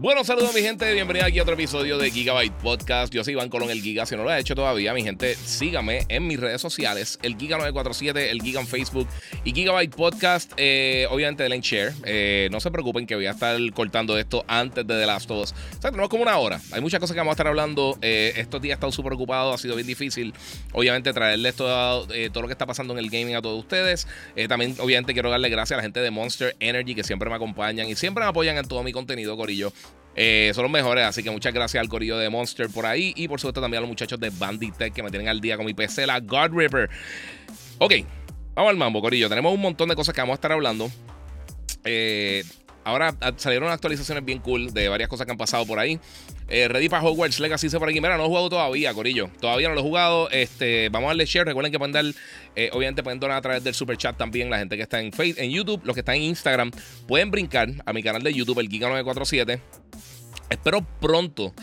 Bueno, saludos mi gente, bienvenida aquí a otro episodio de Gigabyte Podcast. Yo soy Iván Colón, el Giga. Si no lo has hecho todavía, mi gente, sígame en mis redes sociales, el Giga947, el Giga en Facebook y Gigabyte Podcast. Eh, obviamente denle share. Eh, no se preocupen que voy a estar cortando esto antes de The Last of Us. O sea, tenemos como una hora. Hay muchas cosas que vamos a estar hablando. Eh, estos días he estado súper ocupado, ha sido bien difícil. Obviamente traerles todo, todo lo que está pasando en el gaming a todos ustedes. también, obviamente, quiero darle gracias a la gente de Monster Energy que siempre me acompañan y siempre me apoyan en todo mi contenido, Corillo. Eh, son los mejores, así que muchas gracias al corillo de Monster por ahí. Y por supuesto también a los muchachos de Banditech que me tienen al día con mi PC, la God. Ok, vamos al mambo, corillo. Tenemos un montón de cosas que vamos a estar hablando. Eh, ahora salieron actualizaciones bien cool de varias cosas que han pasado por ahí. Eh, ready para Hogwarts Legacy dice por aquí. Mira, no he jugado todavía, Corillo. Todavía no lo he jugado. Este, vamos a darle share. Recuerden que pueden dar, obviamente pueden donar a través del super chat también. La gente que está en Facebook, en YouTube, los que están en Instagram, pueden brincar a mi canal de YouTube, el Giga947. Espero pronto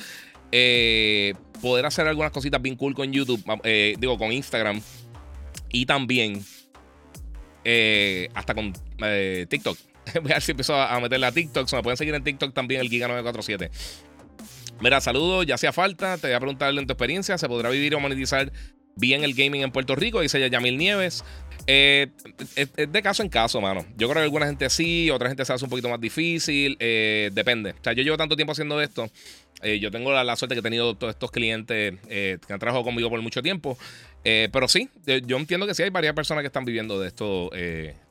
eh, poder hacer algunas cositas bien cool con YouTube, eh, digo, con Instagram y también eh, hasta con TikTok. Voy a ver si empiezo a meterle a TikTok. Se me pueden seguir en TikTok también, el Giga947. Mira, saludos, ya hacía falta. Te voy a preguntarle en tu experiencia: ¿se podrá vivir o monetizar bien el gaming en Puerto Rico? Dice Yamil Nieves. Eh, es, de caso en caso, mano. Yo creo que alguna gente sí, otra gente se hace un poquito más difícil. Eh, depende. O sea, yo llevo tanto tiempo haciendo esto. Eh, yo tengo la, suerte que he tenido todos estos clientes que han trabajado conmigo por mucho tiempo. pero sí, yo entiendo que sí hay varias personas que están viviendo de esto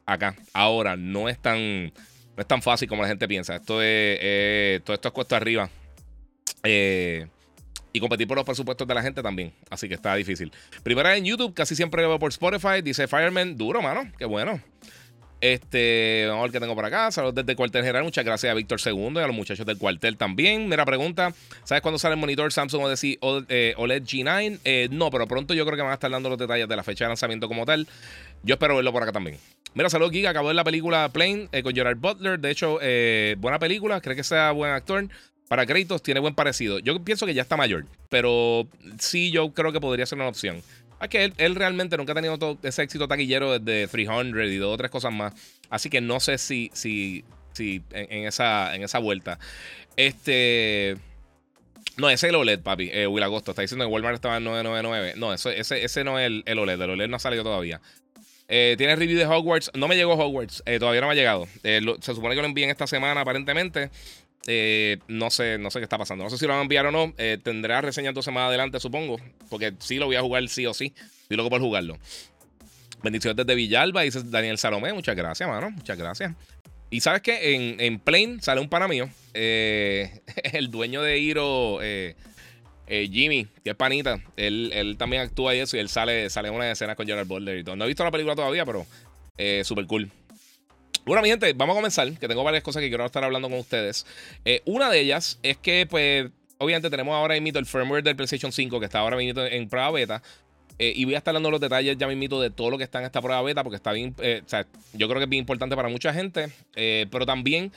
acá. Ahora, no es tan, no es tan fácil como la gente piensa. Esto es, todo esto es cuesta arriba. Eh, y competir por los presupuestos de la gente también. Así que está difícil. Primera en YouTube, casi siempre por Spotify. Dice Fireman, duro, mano. Qué bueno. Este, vamos a ver qué tengo por acá. Saludos desde el cuartel general. Muchas gracias a Víctor II y a los muchachos del cuartel también. Mira, pregunta: ¿sabes cuándo sale el monitor Samsung OLED G9? Eh, no, pero pronto yo creo que van a estar dando los detalles de la fecha de lanzamiento como tal. Yo espero verlo por acá también. Mira, saludos, Giga. Acabo de la película Plane eh, con Gerard Butler. De hecho, eh, buena película. Creo que sea buen actor. Para créditos tiene buen parecido. Yo pienso que ya está mayor, pero sí yo creo que podría ser una opción. Es que él, realmente nunca ha tenido ese éxito taquillero desde 300 y de otras cosas más. Así que no sé si, si, si en, esa, en esa vuelta. Este. No, ese es el OLED, papi. Eh, Will Agosto está diciendo que Walmart estaba en 999. No, ese, ese no es el, OLED. El OLED no ha salido todavía. Eh, ¿Tiene review de Hogwarts? No me llegó Hogwarts. Eh, todavía no me ha llegado. Eh, se supone que lo envíen esta semana, aparentemente. Eh, no sé, no sé qué está pasando. No sé si lo van a enviar o no. Eh, tendrá reseña entonces más adelante, supongo. Porque sí lo voy a jugar sí o sí. Estoy loco por jugarlo. Bendiciones desde Villalba, dice Daniel Salomé. Muchas gracias, mano. Muchas gracias. Y sabes que en, en Plane sale un pana mío. Eh, el dueño de Hiro, Jimmy, que es panita. Él, también actúa y eso. Y él sale, sale en una escena con Gerard Boulder y todo. No he visto la película todavía, pero súper cool. Bueno, mi gente, vamos a comenzar, que tengo varias cosas que quiero estar hablando con ustedes. Eh, una de ellas es que, pues, obviamente tenemos ahora mismo el firmware del PlayStation 5 que está ahora mismo en prueba beta. Eh, y voy a estar dando los detalles ya mismo de todo lo que está en esta prueba beta, porque está bien, eh, o sea, yo creo que es bien importante para mucha gente, pero también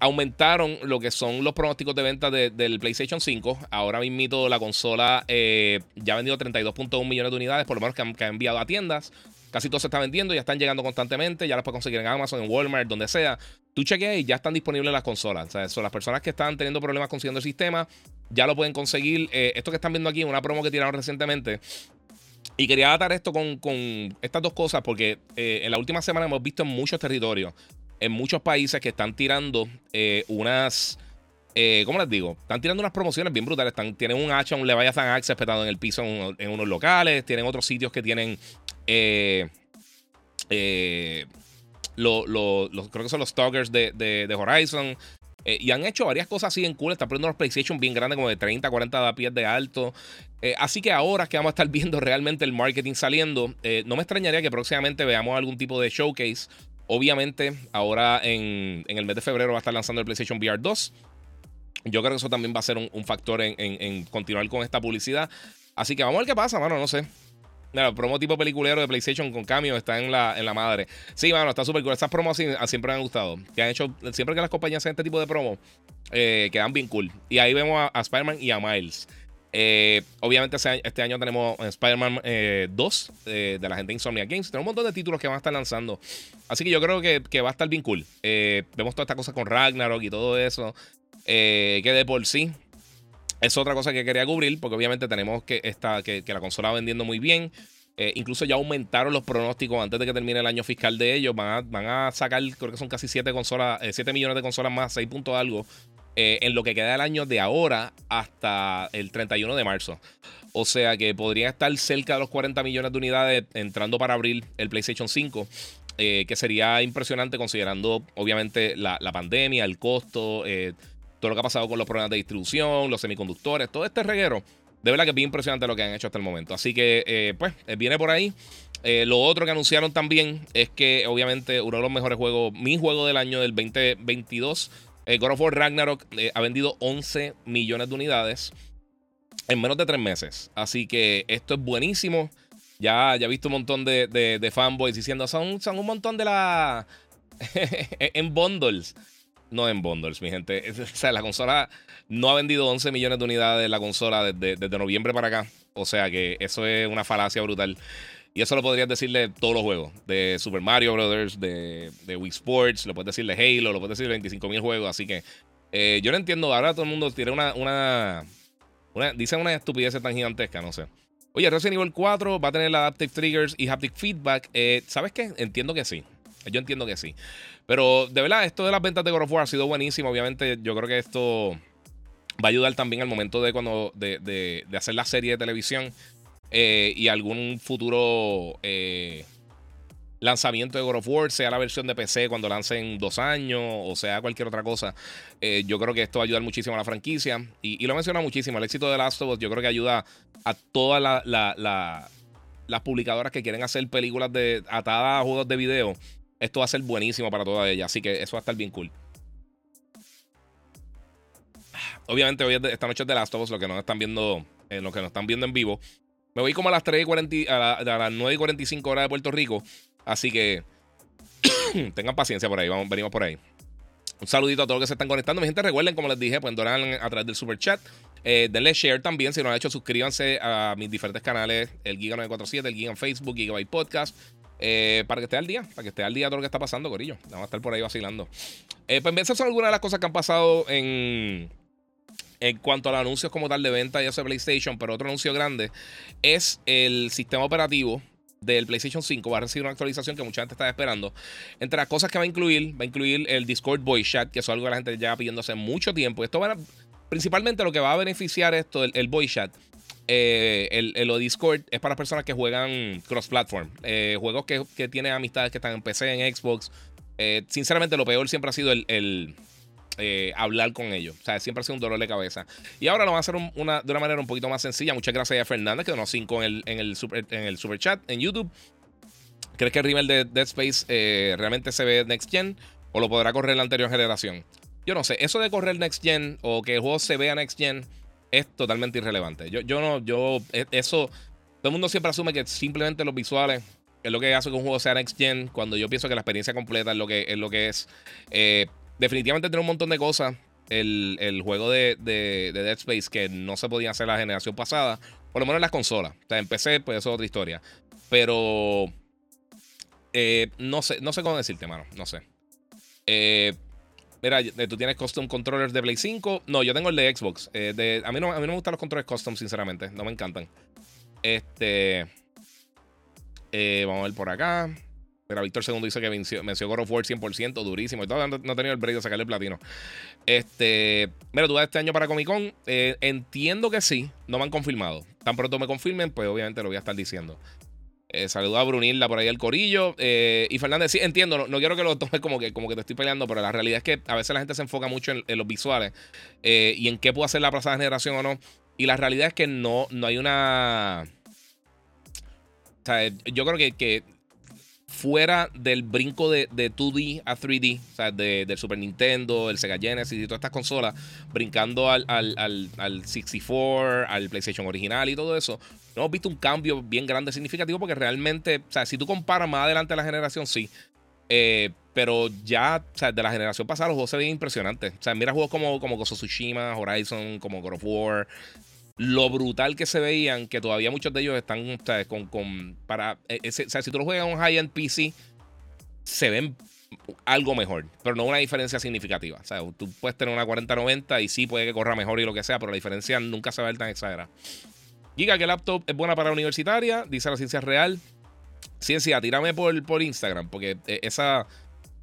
aumentaron lo que son los pronósticos de venta del PlayStation 5. Ahora mismo la consola ya ha vendido 32.1 millones de unidades, por lo menos que han enviado a tiendas. Casi todo se está vendiendo, ya están llegando constantemente, ya las puedes conseguir en Amazon, en Walmart, donde sea. Tú chequeas y ya están disponibles las consolas. O sea, son las personas que están teniendo problemas consiguiendo el sistema, ya lo pueden conseguir. Eh, esto que están viendo aquí, una promo que tiraron recientemente. Y quería atar esto con, estas dos cosas porque eh, en la última semana hemos visto en muchos territorios, en muchos países que están tirando eh, unas... ¿Cómo les digo? Están tirando unas promociones bien brutales. Tienen un hacha, un Leviathan Axe espetado en el piso en, unos locales. Tienen otros sitios que tienen eh, eh, creo que son los Stalkers de, Horizon. Eh, y han hecho varias cosas así en cool. Están poniendo los PlayStation bien grandes, como de 30, 40 pies de alto. Eh, así que ahora que vamos a estar viendo realmente el marketing saliendo, no me extrañaría que próximamente veamos algún tipo de showcase. Obviamente, ahora en, el mes de febrero va a estar lanzando el PlayStation VR 2. Yo creo que eso también va a ser un, factor en, continuar con esta publicidad. Así que vamos a ver qué pasa, mano. No sé. Mira, promo tipo peliculero de PlayStation con cambio está en la, madre. Sí, mano, está súper cool. Estas promos siempre me han gustado. Que han hecho, siempre que las compañías hacen este tipo de promos, eh, quedan bien cool. Y ahí vemos a, Spider-Man y a Miles. Eh, obviamente este año tenemos Spider-Man 2 eh, de la gente de Insomnia Games. Tenemos un montón de títulos que van a estar lanzando. Así que yo creo que, va a estar bien cool. vemos toda esta cosa con Ragnarok y todo eso. que de por sí es otra cosa que quería cubrir, porque obviamente tenemos que, esta, que, la consola va vendiendo muy bien. Eh, incluso ya aumentaron los pronósticos antes de que termine el año fiscal de ellos. Van a, sacar, creo que son casi 7 consolas, 7 eh, millones de consolas más, 6 puntos algo, eh, en lo que queda del año de ahora hasta el 31 de marzo. O sea que podría estar cerca de los 40 millones de unidades entrando para abril el PlayStation 5. que sería impresionante considerando obviamente la, la pandemia, el costo, todo lo que ha pasado con los problemas de distribución, los semiconductores, todo este reguero. De verdad que es bien impresionante lo que han hecho hasta el momento. Así que, eh, pues, eh, viene por ahí. Eh, lo otro que anunciaron también es que, obviamente, uno de los mejores juegos, mi juego del año del 2022, God of War Ragnarok, ha vendido 11 millones de unidades en menos de tres meses. Así que esto es buenísimo. Ya, ya he visto un montón de, fanboys diciendo, son, son un montón de la... en bundles no en bundles, mi gente. O sea, la consola no ha vendido 11 millones de unidades la consola desde, noviembre para acá. O sea que eso es una falacia brutal. Y eso lo podrías decirle todos los juegos. De Super Mario Brothers, de, Wii Sports, lo puedes decirle Halo, lo puedes decirle 25 mil juegos. Así que eh, yo no entiendo. Ahora todo el mundo tiene una, una, una Dicen una estupidez tan gigantesca, no sé. Oye, Resident Evil 4 va a tener Adaptive Triggers y Haptic Feedback. Eh, ¿Sabes qué? Entiendo que sí. Yo entiendo que sí. Pero de verdad, esto de las ventas de God of War ha sido buenísimo. Obviamente, yo creo que esto va a ayudar también al momento de cuando de, hacer la serie de televisión eh, y algún futuro eh, lanzamiento de God of War, sea la versión de PC cuando lancen dos años o sea cualquier otra cosa. Eh, yo creo que esto va a ayudar muchísimo a la franquicia. Y, lo menciona muchísimo. El éxito de Last of Us, yo creo que ayuda a todas las publicadoras que quieren hacer películas de atadas a juegos de video esto va a ser buenísimo para todas ellas. Así que eso va a estar bien cool. Obviamente, hoy esta noche es de Last of Us, lo que nos están viendo, eh, lo que nos están viendo en vivo. Me voy como a las 3 y a, las 9 y 45 horas de Puerto Rico. Así que tengan paciencia por ahí. Vamos, venimos por ahí. Un saludito a todos los que se están conectando. Mi gente, recuerden, como les dije, pueden donar a través del super chat. Eh, denle share también. Si no lo han hecho, suscríbanse a mis diferentes canales: el Giga 947, el Giga en Facebook, Gigabyte Podcast. Eh, para que esté al día, para que esté al día todo lo que está pasando, Corillo. Vamos a estar por ahí vacilando. Eh, pues esas son algunas de las cosas que han pasado en, en cuanto a los anuncios como tal de venta, ya sea PlayStation, pero otro anuncio grande es el sistema operativo del PlayStation 5 va a recibir una actualización que mucha gente está esperando. Entre las cosas que va a incluir, va a incluir el Discord Voice Chat, que es algo que la gente lleva pidiendo hace mucho tiempo. Esto va a, principalmente lo que va a beneficiar esto, el, el Voice Chat, eh, el, el, Discord es para personas que juegan cross-platform. Eh, juegos que, que, tienen amistades que están en PC, en Xbox. Eh, sinceramente, lo peor siempre ha sido el, hablar con ellos. O sea, siempre ha sido un dolor de cabeza. Y ahora lo van a hacer una, de una manera un poquito más sencilla. Muchas gracias a Fernández, que donó 5 en el, en, el super, en el super chat en YouTube. ¿Crees que el rival de Dead Space realmente se ve Next Gen? ¿O lo podrá correr la anterior generación? Yo no sé. Eso de correr Next Gen o que el juego se vea Next Gen es totalmente irrelevante. Yo, yo no, yo, e, eso, todo el mundo siempre asume que simplemente los visuales es lo que hace que un juego sea next gen, cuando yo pienso que la experiencia completa es lo que es. Lo que es. Eh, definitivamente tiene un montón de cosas. El, juego de, Dead Space que no se podía hacer la generación pasada, por lo menos en las consolas. O sea, en PC, pues eso es otra historia. Pero eh, no sé, no sé cómo decirte, mano. No sé. Eh, Mira, eh, tú tienes custom controllers de Play 5. No, yo tengo el de Xbox. A, mí no, a mí no me gustan los controles custom, sinceramente. No me encantan. Este. Vamos a ver por acá. Mira, Víctor II dice que venció, venció God of War 100%, durísimo. Y todavía no, he tenido el break de sacarle el platino. Este. Mira, tú vas este año para Comic Con. entiendo que sí. No me han confirmado. Tan pronto me confirmen, pues obviamente lo voy a estar diciendo. Eh, saluda a Brunilda por ahí el corillo. Eh, y Fernández, sí, entiendo, no, quiero que lo tomes como que, como que te estoy peleando, pero la realidad es que a veces la gente se enfoca mucho en, los visuales eh, y en qué puede hacer la pasada generación o no. Y la realidad es que no, no hay una. O sea, yo creo que, que fuera del brinco de, 2D a 3D, o sea, del Super Nintendo, el Sega Genesis y todas estas consolas, brincando al, al, al, 64, al PlayStation original y todo eso, no hemos visto un cambio bien grande, significativo, porque realmente, o sea, si tú comparas más adelante la generación, sí. Eh, pero ya, o sea, de la generación pasada los juegos se ven impresionantes. O sea, mira juegos como, como Gozo Tsushima, Horizon, como God of War. Lo brutal que se veían, que todavía muchos de ellos están con, con. para. Eh, o sea, si tú lo juegas en un high-end PC, se ven algo mejor, pero no una diferencia significativa. O sea, tú puedes tener una 4090 y sí puede que corra mejor y lo que sea, pero la diferencia nunca se va a ver tan exagerada. Giga, que laptop es buena para universitaria, dice la ciencia real. Ciencia, tírame por, por Instagram, porque eh, esa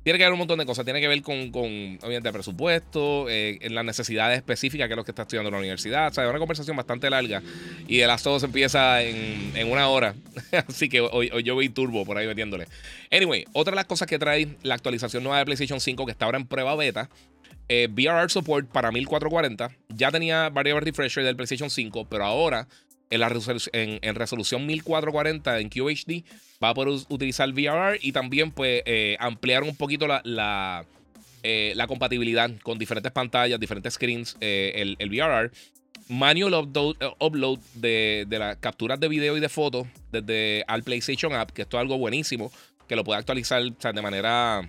tiene que ver un montón de cosas. Tiene que ver con, con obviamente, presupuesto, eh, en las necesidades específicas que es lo que está estudiando la universidad. O sea, es una conversación bastante larga. Y el las se empieza en, en, una hora. Así que hoy, hoy, yo voy turbo por ahí metiéndole. Anyway, otra de las cosas que trae la actualización nueva de PlayStation 5, que está ahora en prueba beta, eh, VRR Support para 1440. Ya tenía Variable Refresher del PlayStation 5, pero ahora en, la en, resolución 1440 en QHD va a poder utilizar VRR y también pues eh, ampliar un poquito la, la, eh, compatibilidad con diferentes pantallas, diferentes screens, eh, el, el, VRR. Manual upload, de, de las capturas de video y de fotos desde al PlayStation App, que esto es algo buenísimo, que lo puede actualizar de manera...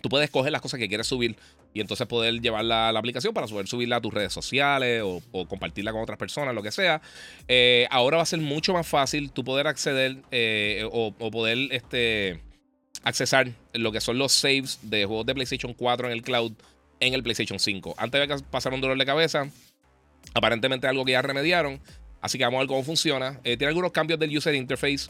Tú puedes escoger las cosas que quieres subir y entonces poder llevarla a la aplicación para poder subirla a tus redes sociales o, compartirla con otras personas, lo que sea. Eh, ahora va a ser mucho más fácil tú poder acceder eh, o, poder este, accesar lo que son los saves de juegos de PlayStation 4 en el cloud en el PlayStation 5. Antes de que pasara un dolor de cabeza, aparentemente algo que ya remediaron. Así que vamos a ver cómo funciona. Eh, tiene algunos cambios del user interface.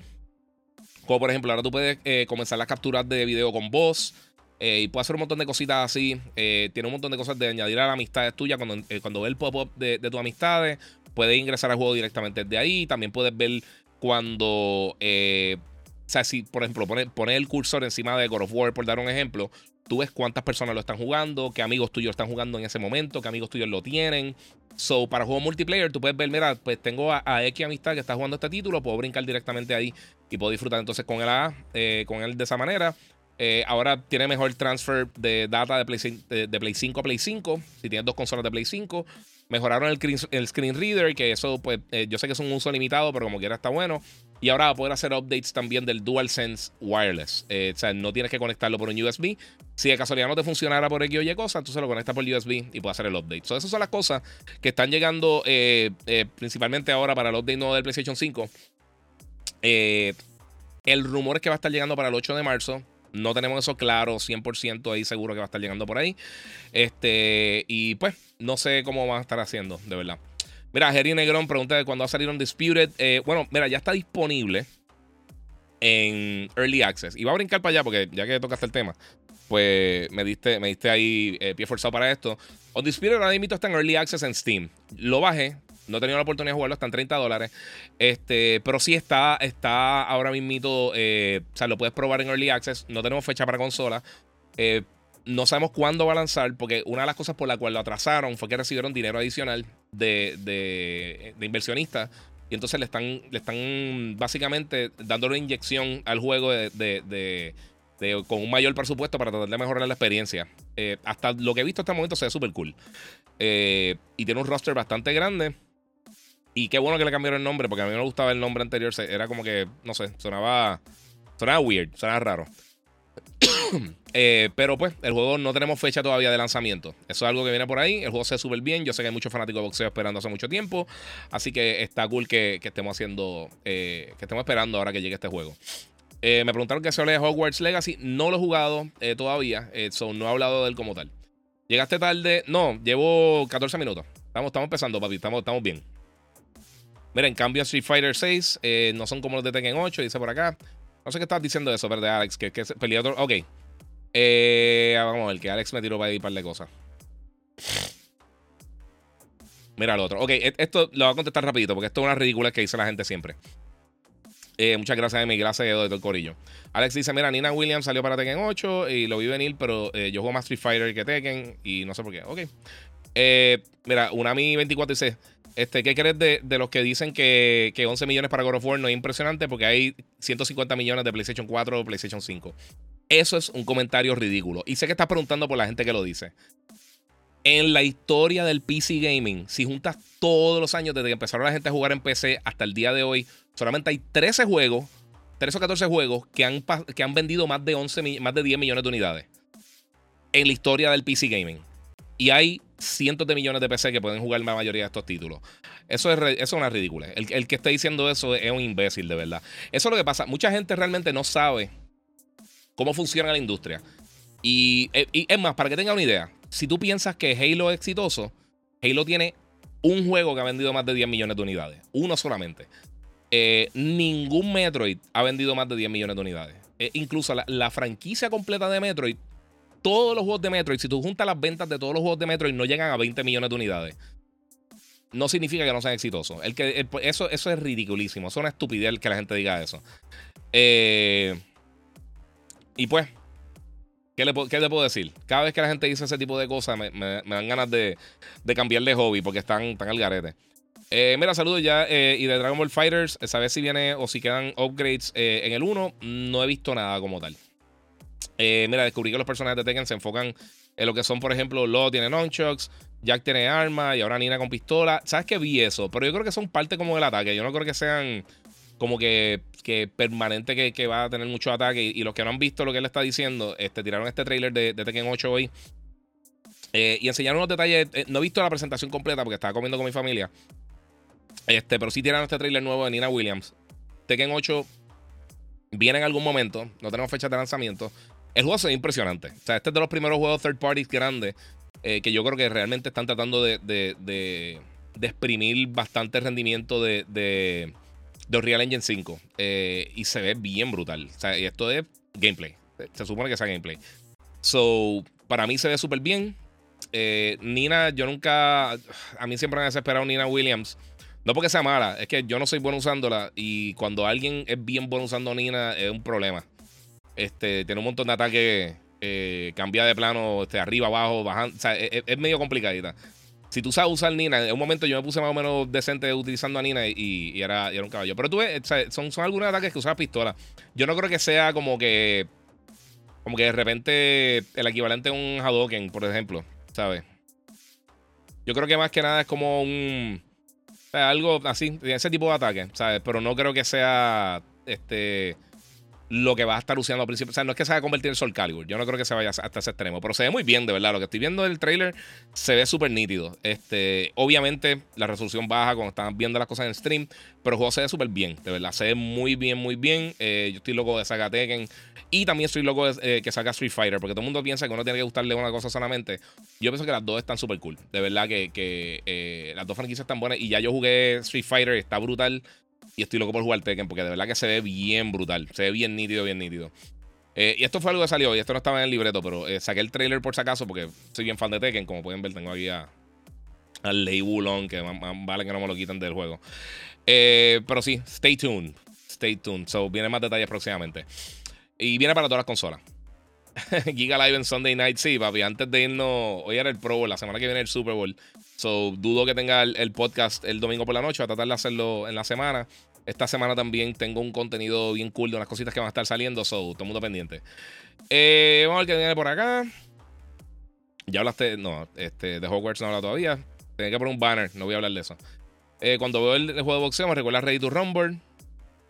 Como por ejemplo, ahora tú puedes comenzar las capturas de video con voz. Eh, y puede hacer un montón de cositas así. Eh, tiene un montón de cosas de añadir a las amistades tuyas. Cuando, eh, cuando ve el pop-up de, tus amistades, puedes ingresar al juego directamente desde ahí. También puedes ver cuando. o sea, si por ejemplo pones el cursor encima de God of War, por dar un ejemplo, tú ves cuántas personas lo están jugando, qué amigos tuyos están jugando en ese momento, qué amigos tuyos lo tienen. So, para juego multiplayer, tú puedes ver, mira, pues tengo a, X amistad que está jugando este título, puedo brincar directamente ahí y puedo disfrutar entonces con él, a, con él de esa manera. Eh, ahora tiene mejor transfer de data de Play, 5 a Play 5. Si tienes dos consolas de Play 5. Mejoraron el, screen reader, que eso, pues, eh, yo sé que es un uso limitado, pero como quiera está bueno. Y ahora va a poder hacer updates también del DualSense Wireless. Eh, o sea, no tienes que conectarlo por un USB. Si de casualidad no te funcionara por X o Y cosa, tú se lo conectas por USB y puedes hacer el update. So, esas son las cosas que están llegando principalmente ahora para el update nuevo del PlayStation 5. el rumor es que va a estar llegando para el 8 de marzo. No tenemos eso claro, 100% ahí seguro que va a estar llegando por ahí. Este, y pues, no sé cómo van a estar haciendo, de verdad. Mira, Jerry Negrón pregunta de cuándo va a salir un Disputed. Eh, bueno, mira, ya está disponible en Early Access. Y va a brincar para allá porque ya que tocaste el tema, pues me diste, me diste ahí eh, pie forzado para esto. Undisputed ahora mismo está en Early Access en Steam. Lo bajé, no he tenido la oportunidad de jugarlo, están 30 dólares. Este, pero sí está, está ahora mismo, eh, o sea, lo puedes probar en Early Access. No tenemos fecha para consola. Eh, no sabemos cuándo va a lanzar, porque una de las cosas por la cual lo atrasaron fue que recibieron dinero adicional de, de, inversionistas. Y entonces le están, le están básicamente dando una inyección al juego de, con un mayor presupuesto para tratar de mejorar la experiencia. Eh, hasta lo que he visto hasta el momento se ve súper cool. y tiene un roster bastante grande. Y qué bueno que le cambiaron el nombre, porque a mí me gustaba el nombre anterior. Era como que, no sé, sonaba. Sonaba weird, sonaba raro. Eh, pero pues, el juego no tenemos fecha todavía de lanzamiento. Eso es algo que viene por ahí. El juego se ve súper bien. Yo sé que hay muchos fanáticos de boxeo esperando hace mucho tiempo. Así que está cool que, estemos haciendo. Eh, que estemos esperando ahora que llegue este juego. Eh, me preguntaron que se hable de Hogwarts Legacy. No lo he jugado todavía. So no he hablado de él como tal. ¿Llegaste tarde? No, llevo 14 minutos. Estamos, estamos empezando, papi. Estamos, estamos bien. Mira, en cambio Street Fighter 6 eh, no son como los de Tekken 8, dice por acá. No sé qué estás diciendo eso, pero de Alex, que, que es peleador. Ok. Eh, vamos a ver, que Alex me tiró para ahí un par de cosas. Mira el otro. Ok, e, esto lo voy a contestar rapidito porque esto es una ridícula que dice la gente siempre. Eh, muchas gracias, Emi. Gracias de todo el corillo. Alex dice: Mira, Nina Williams salió para Tekken 8 y lo vi venir, pero yo juego más Street Fighter que Tekken y no sé por qué. Ok. Eh, mira, Unami 24 dice: este, ¿Qué crees de, los que dicen que, 11 millones para God of War no es impresionante porque hay 150 millones de PlayStation 4 o PlayStation 5? Eso es un comentario ridículo. Y sé que estás preguntando por la gente que lo dice. En la historia del PC Gaming, si juntas todos los años desde que empezaron la gente a jugar en PC hasta el día de hoy, solamente hay 13 juegos, 13 o 14 juegos que han, que han vendido más de, 11, más de 10 millones de unidades en la historia del PC Gaming. Y hay cientos de millones de PC que pueden jugar la mayoría de estos títulos. Eso es, eso es una ridícula. El, que esté diciendo eso es un imbécil, de verdad. Eso es lo que pasa. Mucha gente realmente no sabe cómo funciona la industria. Y, eh, y es más, para que tenga una idea, si tú piensas que Halo es exitoso, Halo tiene un juego que ha vendido más de 10 millones de unidades. Uno solamente. Eh, ningún Metroid ha vendido más de 10 millones de unidades. Eh, incluso la, franquicia completa de Metroid, todos los juegos de Metroid, si tú juntas las ventas de todos los juegos de Metroid, no llegan a 20 millones de unidades. No significa que no sean exitosos. El que, eso, eso es ridiculísimo. Es una estupidez que la gente diga eso. Eh, y pues, ¿Qué le, puedo decir? Cada vez que la gente dice ese tipo de cosas, me, dan ganas de, cambiar de hobby porque están, al garete. Eh, mira, saludos ya. Eh, y de Dragon Ball Fighters, ¿sabes si viene o si quedan upgrades en el 1? No he visto nada como tal. Mira, descubrí que los personajes de Tekken se enfocan en lo que son, por ejemplo, Lo tiene nunchucks, Jack tiene arma y ahora Nina con pistola. ¿Sabes que vi eso? Pero yo creo que son parte como del ataque. Yo no creo que sean como que, permanente que, va a tener mucho ataque. Y, los que no han visto lo que él está diciendo, este, tiraron este trailer de, Tekken 8 hoy. Eh, y enseñaron unos detalles. Eh, no he visto la presentación completa porque estaba comiendo con mi familia. Este, pero sí tiraron este trailer nuevo de Nina Williams. Tekken 8 viene en algún momento. No tenemos fecha de lanzamiento. El juego se ve impresionante. O sea, este es de los primeros juegos third parties grandes eh, que yo creo que realmente están tratando de, de, de, exprimir bastante rendimiento de, de Unreal Engine 5. Eh, y se ve bien brutal. O sea, y esto es gameplay. Se supone que sea gameplay. So, para mí se ve súper bien. Eh, Nina, yo nunca. A mí siempre me ha desesperado Nina Williams. No porque sea mala, es que yo no soy bueno usándola. Y cuando alguien es bien bueno usando Nina, es un problema. Este, tiene un montón de ataques. Eh, cambia de plano, este, arriba, abajo, bajando. O sea, es medio complicadita si tú sabes usar Nina, en un momento yo me puse más o menos decente utilizando a Nina y, era, un caballo. Pero tú ves, son, son algunos ataques que usas pistola. Yo no creo que sea como que. Como que de repente el equivalente a un Hadoken, por ejemplo. ¿Sabes? Yo creo que más que nada es como un. Algo así, ese tipo de ataque, ¿sabes? Pero no creo que sea. Este lo que va a estar usando al principio. O sea, no es que se vaya a convertir en Soul Calibur. Yo no creo que se vaya hasta ese extremo. Pero se ve muy bien, de verdad. Lo que estoy viendo del trailer se ve súper nítido. Este, obviamente, la resolución baja cuando están viendo las cosas en stream. Pero el juego se ve súper bien, de verdad. Se ve muy bien, muy bien. Eh, yo estoy loco de sacar Tekken. Y también estoy loco de eh, que salga Street Fighter. Porque todo el mundo piensa que uno tiene que gustarle una cosa solamente. Yo pienso que las dos están súper cool. De verdad que, eh, las dos franquicias están buenas. Y ya yo jugué Street Fighter. Está brutal. Y estoy loco por jugar Tekken porque de verdad que se ve bien brutal. Se ve bien nítido, bien nítido. Eh, y esto fue algo que salió y esto no estaba en el libreto, pero eh, saqué el trailer por si acaso porque soy bien fan de Tekken. Como pueden ver, tengo aquí a, al Lei Wulong, que vale que no me lo quiten del juego. Eh, pero sí, stay tuned. Stay tuned. So, vienen más detalles próximamente. Y viene para todas las consolas. Giga Live en Sunday Night, sí, papi. Antes de irnos, hoy era el Pro Bowl, la semana que viene el Super Bowl. So, dudo que tenga el, podcast el domingo por la noche. Voy a tratar de hacerlo en la semana. Esta semana también tengo un contenido bien cool de unas cositas que van a estar saliendo. So, todo mundo pendiente. Eh, vamos a ver qué viene por acá. Ya hablaste. No, este, de Hogwarts no habla todavía. Tenía que poner un banner. No voy a hablar de eso. Eh, cuando veo el, juego de boxeo, me recuerda Ready to Rumble.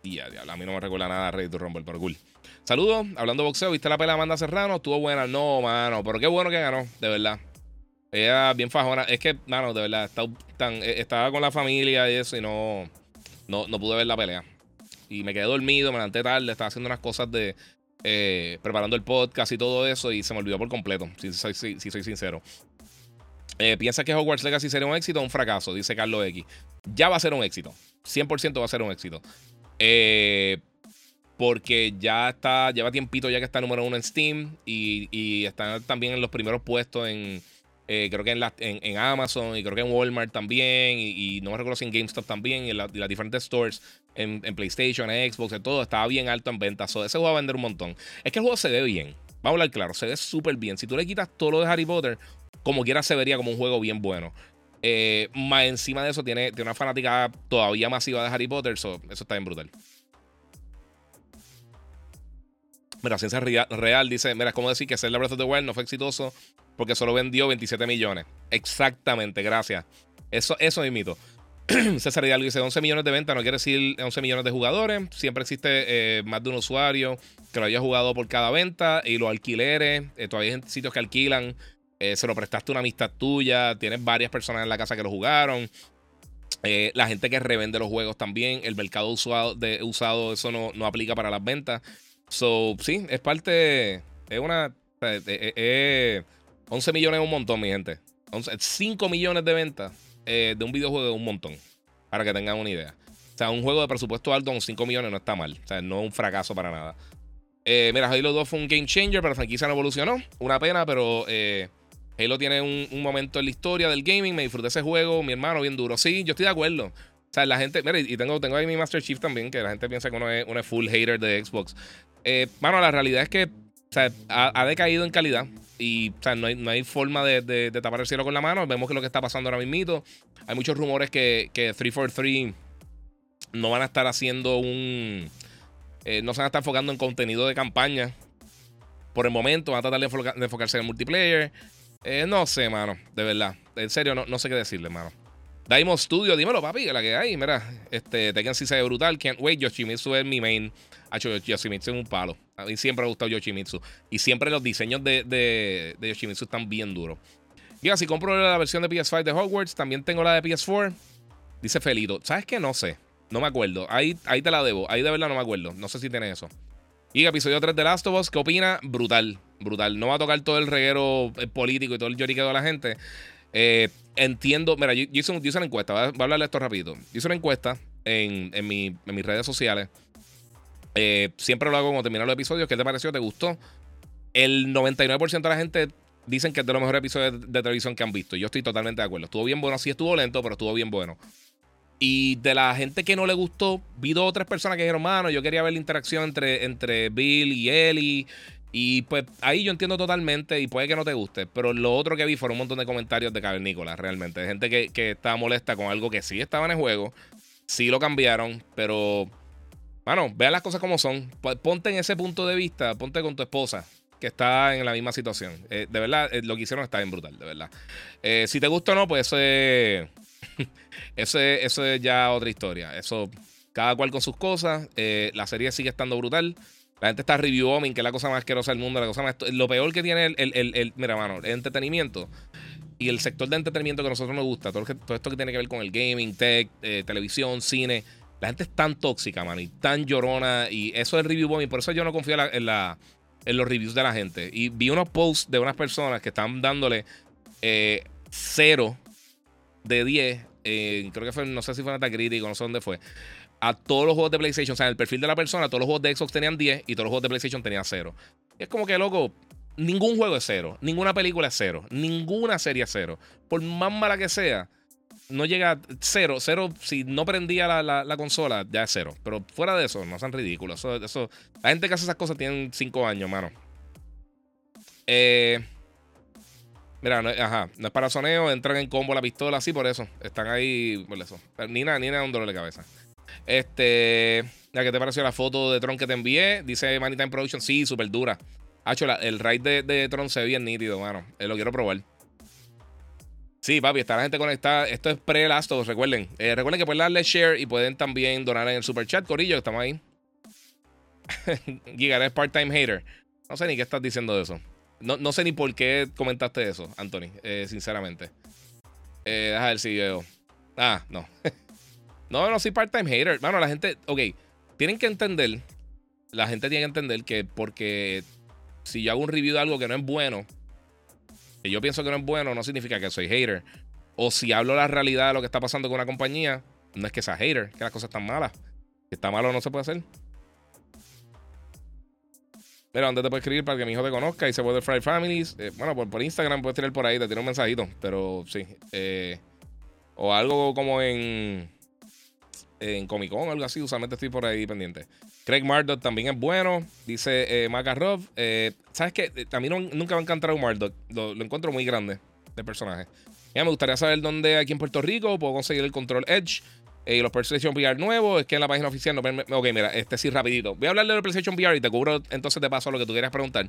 Y ya, a mí no me recuerda nada Ready to Rumble, pero cool. Saludos, hablando de boxeo, ¿viste la pelea de Amanda Serrano? Estuvo buena. No, mano, pero qué bueno que ganó, de verdad. Ella bien fajona. Es que, mano, de verdad, eh, estaba con la familia y eso y no no, no pude ver la pelea. Y me quedé dormido, me levanté tarde, estaba haciendo unas cosas de. Eh, preparando el podcast y todo eso, y se me olvidó por completo, si soy, si, soy sincero. Eh, ¿Piensas que Hogwarts Legacy sería un éxito o un fracaso? Dice Carlos X. Ya va a ser un éxito. 100% va a ser un éxito. Eh, porque ya está, lleva tiempito ya que está número uno en Steam y, y está también en los primeros puestos en, eh, creo que en, Amazon y creo que en Walmart también. Y, no me recuerdo si en GameStop también. Y en las diferentes stores. en, PlayStation, en Xbox, en todo, estaba bien alto en ventas. ese juego va a vender un montón. Es que el juego se ve bien. Vamos a hablar claro, se ve súper bien. Si tú le quitas todo lo de Harry Potter, como quiera se vería como un juego bien bueno. Eh, más encima de eso, tiene, tiene una fanática todavía masiva de Harry Potter. eso está bien brutal. Mira, Ciencia Real dice: Mira, es como decir que Zelda Breath of the Wild no fue exitoso porque solo vendió 27 millones. Exactamente, gracias. Eso, eso es mito. César Hidalgo dice 11 millones de ventas, no quiere decir 11 millones de jugadores. Siempre existe eh, más de un usuario que lo haya jugado por cada venta y los alquileres. Eh, todavía hay sitios que alquilan. Eh, se lo prestaste una amistad tuya. Tienes varias personas en la casa que lo jugaron. la gente que revende los juegos también. El mercado usado, de, usado eso no, no aplica para las ventas. So, sí, es parte. Es una. 11 millones es un montón, mi gente. 5 millones de ventas eh, de un videojuego es un montón. Para que tengan una idea. O sea, un juego de presupuesto alto con 5 millones no está mal. O sea, no es un fracaso para nada. Eh, mira, Halo 2 fue un game changer, pero la franquicia no evolucionó. Una pena, pero eh, Halo tiene un, momento en la historia del gaming. Me disfruté ese juego, mi hermano, bien duro. Sí, yo estoy de acuerdo. O sea, la gente, mira, y tengo, tengo ahí mi Master Chief también, que la gente piensa que uno es, uno es full hater de Xbox. Eh, mano, la realidad es que o sea, ha, decaído en calidad. Y no, hay, no hay forma de, tapar el cielo con la mano. Vemos que lo que está pasando ahora mismo. Hay muchos rumores que, que 343 no van a estar haciendo un. Eh, no se van a estar enfocando en contenido de campaña. Por el momento, van a tratar de, enfocarse en el multiplayer. Eh, no sé, mano. De verdad. En serio, no, no sé qué decirle, mano. Daimon Studio, dímelo, papi, la que hay. Mira, este, Tekken sí se ve brutal. Can't wait. Yoshimitsu es mi main. Hacho, Yoshimitsu es un palo. A mí siempre me ha gustado Yoshimitsu. Y siempre los diseños de, de, de Yoshimitsu están bien duros. Mira, si compro la versión de PS5 de Hogwarts, también tengo la de PS4. Dice Felito. ¿Sabes qué? No sé. No me acuerdo. Ahí, ahí te la debo. Ahí de verdad no me acuerdo. No sé si tiene eso. Y episodio 3 de Last of Us, ¿qué opina? Brutal. Brutal. No va a tocar todo el reguero eh, político y todo el lloriqueo de la gente. Eh, entiendo, mira, yo, hice, una encuesta, voy a, hablarle esto rapidito. Yo hice una encuesta en, en, mis redes sociales. Eh, siempre lo hago cuando termino los episodios. ¿Qué te pareció? ¿Te gustó? El 99% de la gente dicen que es de los mejores episodios de, televisión que han visto. Yo estoy totalmente de acuerdo. Estuvo bien bueno, sí estuvo lento, pero estuvo bien bueno. Y de la gente que no le gustó, vi dos o tres personas que dijeron, mano, yo quería ver la interacción entre, entre Bill y Ellie. Y pues ahí yo entiendo totalmente y puede que no te guste, pero lo otro que vi fueron un montón de comentarios de cavernícolas, realmente. De gente que, que estaba molesta con algo que sí estaba en el juego, sí lo cambiaron, pero, bueno, vean las cosas como son. Ponte en ese punto de vista, ponte con tu esposa, que está en la misma situación. Eh, de verdad, eh, lo que hicieron está bien brutal, de verdad. Eh, si te gusta o no, pues eso es, eso es, ya otra historia. Eso, cada cual con sus cosas. la serie sigue estando brutal. La gente está review bombing, que es la cosa más asquerosa del mundo. La cosa más, lo peor que tiene el, el, el, mira, mano, el entretenimiento y el sector de entretenimiento que a nosotros nos gusta, todo, esto que tiene que ver con el gaming, tech, televisión, cine, la gente es tan tóxica, mano, y tan llorona, y eso es review bombing. Por eso yo no confío en, la, en, los reviews de la gente. Y vi unos posts de unas personas que están dándole eh, cero de 10. Eh, creo que fue, no sé si fue una crítico, no sé dónde fue a todos los juegos de PlayStation, o sea, en el perfil de la persona, todos los juegos de Xbox tenían 10 y todos los juegos de PlayStation tenían 0. es como que, loco, ningún juego es 0, ninguna película es 0, ninguna serie es 0. Por más mala que sea, no llega a 0. 0, si no prendía la, consola, ya es 0. Pero fuera de eso, no sean ridículos. Eso, la gente que hace esas cosas tienen 5 años, mano. Eh. Mira, ajá, no es para soneo, entran en combo la pistola, así por eso. Están ahí, por eso. Nina, Nina es un dolor de cabeza. Este. ¿Qué te pareció la foto de Tron que te envié? Dice Manitime Production. Sí, súper dura. Hacho, el raid de, de, Tron se ve bien nítido, mano. Eh, lo quiero probar. Sí, papi, está la gente conectada. Esto es pre-last recuerden. Eh, recuerden que pueden darle share y pueden también donar en el super chat, Corillo, estamos ahí. Giga, eres part-time hater. No sé ni qué estás diciendo de eso. No, sé ni por qué comentaste eso, Anthony, eh, sinceramente. Eh, deja ver si veo. Ah, no. No, no soy part-time hater. Bueno, la gente, ok, tienen que entender, la gente tiene que entender que porque si yo hago un review de algo que no es bueno, yo pienso que no es bueno, no significa que soy hater. O si hablo la realidad de lo que está pasando con una compañía, no es que sea hater, que las cosas están malas. Si está malo no se puede hacer. Mira, ¿dónde te puedo escribir para que mi hijo te conozca y se puede Fry Families? Eh, bueno, por, por, Instagram puedes tirar por ahí, te tiro un mensajito, pero sí. Eh, o algo como en en Comic Con algo así. Usualmente estoy por ahí pendiente. Craig Marduk también es bueno, dice eh, Makarov. Eh, ¿Sabes qué? Eh, a mí nunca me ha encantado un Marduk. Lo, encuentro muy grande de personaje. Ya me gustaría saber dónde aquí en Puerto Rico puedo conseguir el control Edge. Eh, y los PlayStation VR nuevos, es que en la página oficial no Ok, mira, este sí rapidito. Voy a hablarle del PlayStation VR y te cubro entonces de paso lo que tú quieras preguntar.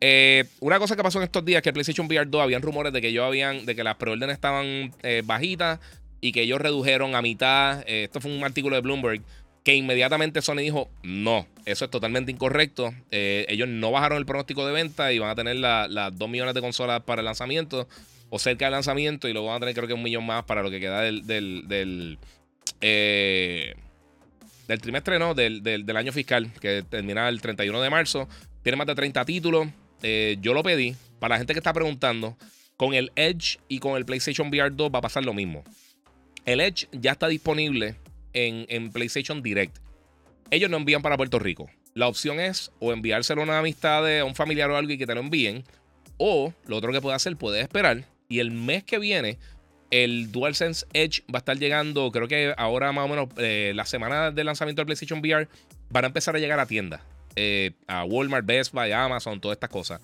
Eh, una cosa que pasó en estos días que el PlayStation VR 2 habían rumores de que ellos habían, de que las preórdenes estaban bajitas y que ellos redujeron a mitad. esto fue un artículo de Bloomberg que inmediatamente Sony dijo, no, eso es totalmente incorrecto. ellos no bajaron el pronóstico de venta y van a tener las 2 millones de consolas para el lanzamiento o cerca del lanzamiento y luego van a tener creo que un millón más para lo que queda del, del eh, del trimestre, no, del, año fiscal, que termina el 31 de marzo. Tiene más de 30 títulos. Eh, yo lo pedí. Para la gente que está preguntando, con el Edge y con el PlayStation VR 2 va a pasar lo mismo. El Edge ya está disponible en, PlayStation Direct. Ellos no envían para Puerto Rico. La opción es o enviárselo a una amistad, a un familiar o algo y que te lo envíen. O lo otro que puede hacer, puede esperar. Y el mes que viene el DualSense Edge va a estar llegando, creo que ahora más o menos eh, la semana del lanzamiento del PlayStation VR van a empezar a llegar a tiendas. Eh, a Walmart, Best Buy, Amazon, todas estas cosas.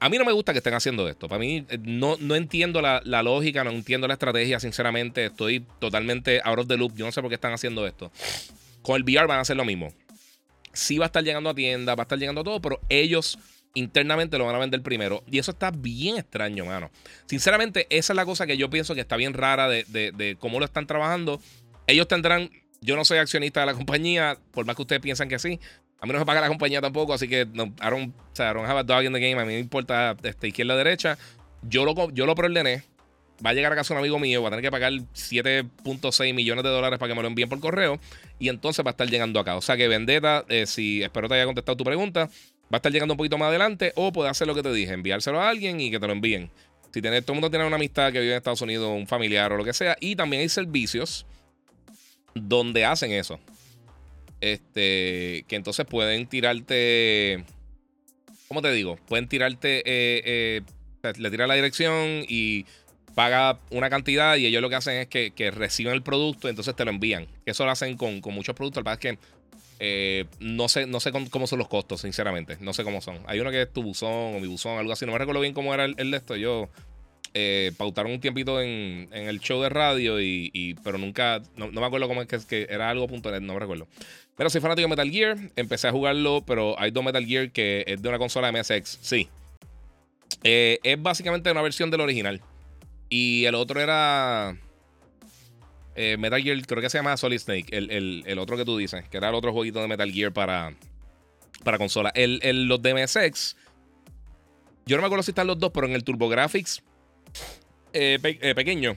A mí no me gusta que estén haciendo esto. Para mí eh, no, no entiendo la, lógica, no entiendo la estrategia, sinceramente. Estoy totalmente out of the loop. Yo no sé por qué están haciendo esto. Con el VR van a hacer lo mismo. Sí va a estar llegando a tiendas, va a estar llegando a todo, pero ellos internamente lo van a vender primero. Y eso está bien extraño, mano. Sinceramente, esa es la cosa que yo pienso que está bien rara de, cómo lo están trabajando. Ellos tendrán, yo no soy accionista de la compañía, por más que ustedes piensen que sí. A mí no me paga la compañía tampoco, así que no, I, don't, o sea, I don't have a dog in the game. A mí me importa este, izquierda o derecha. Yo lo, yo lo preordené. Va a llegar a casa un amigo mío, va a tener que pagar 7.6 millones de dólares para que me lo envíen por correo. Y entonces va a estar llegando acá. O sea que Vendetta, eh, si espero te haya contestado tu pregunta, va a estar llegando un poquito más adelante o puede hacer lo que te dije, enviárselo a alguien y que te lo envíen. Si tiene, todo el mundo tiene una amistad que vive en Estados Unidos, un familiar o lo que sea. Y también hay servicios donde hacen eso. Este, que entonces pueden tirarte. ¿Cómo te digo? Pueden tirarte. Eh, eh, le tira la dirección y paga una cantidad. Y ellos lo que hacen es que, reciben el producto y entonces te lo envían. Eso lo hacen con, muchos productos. Lo que es que eh, no sé, no sé cómo son los costos, sinceramente. No sé cómo son. Hay uno que es tu buzón o mi buzón, algo así. No me recuerdo bien cómo era el, de esto. Yo pautaron un tiempito en, el show de radio, y, pero nunca, no, me acuerdo cómo es que, que era algo punto net, no me recuerdo. Pero soy fanático de Metal Gear, empecé a jugarlo, pero hay dos Metal Gear que es de una consola MSX, sí. Eh, es básicamente una versión del original. Y el otro era... Eh, Metal Gear, creo que se llama Solid Snake, el, otro que tú dices, que era el otro jueguito de Metal Gear para, para consola. El, los de MSX, yo no me acuerdo si están los dos, pero en el TurboGrafx eh, eh, pequeño,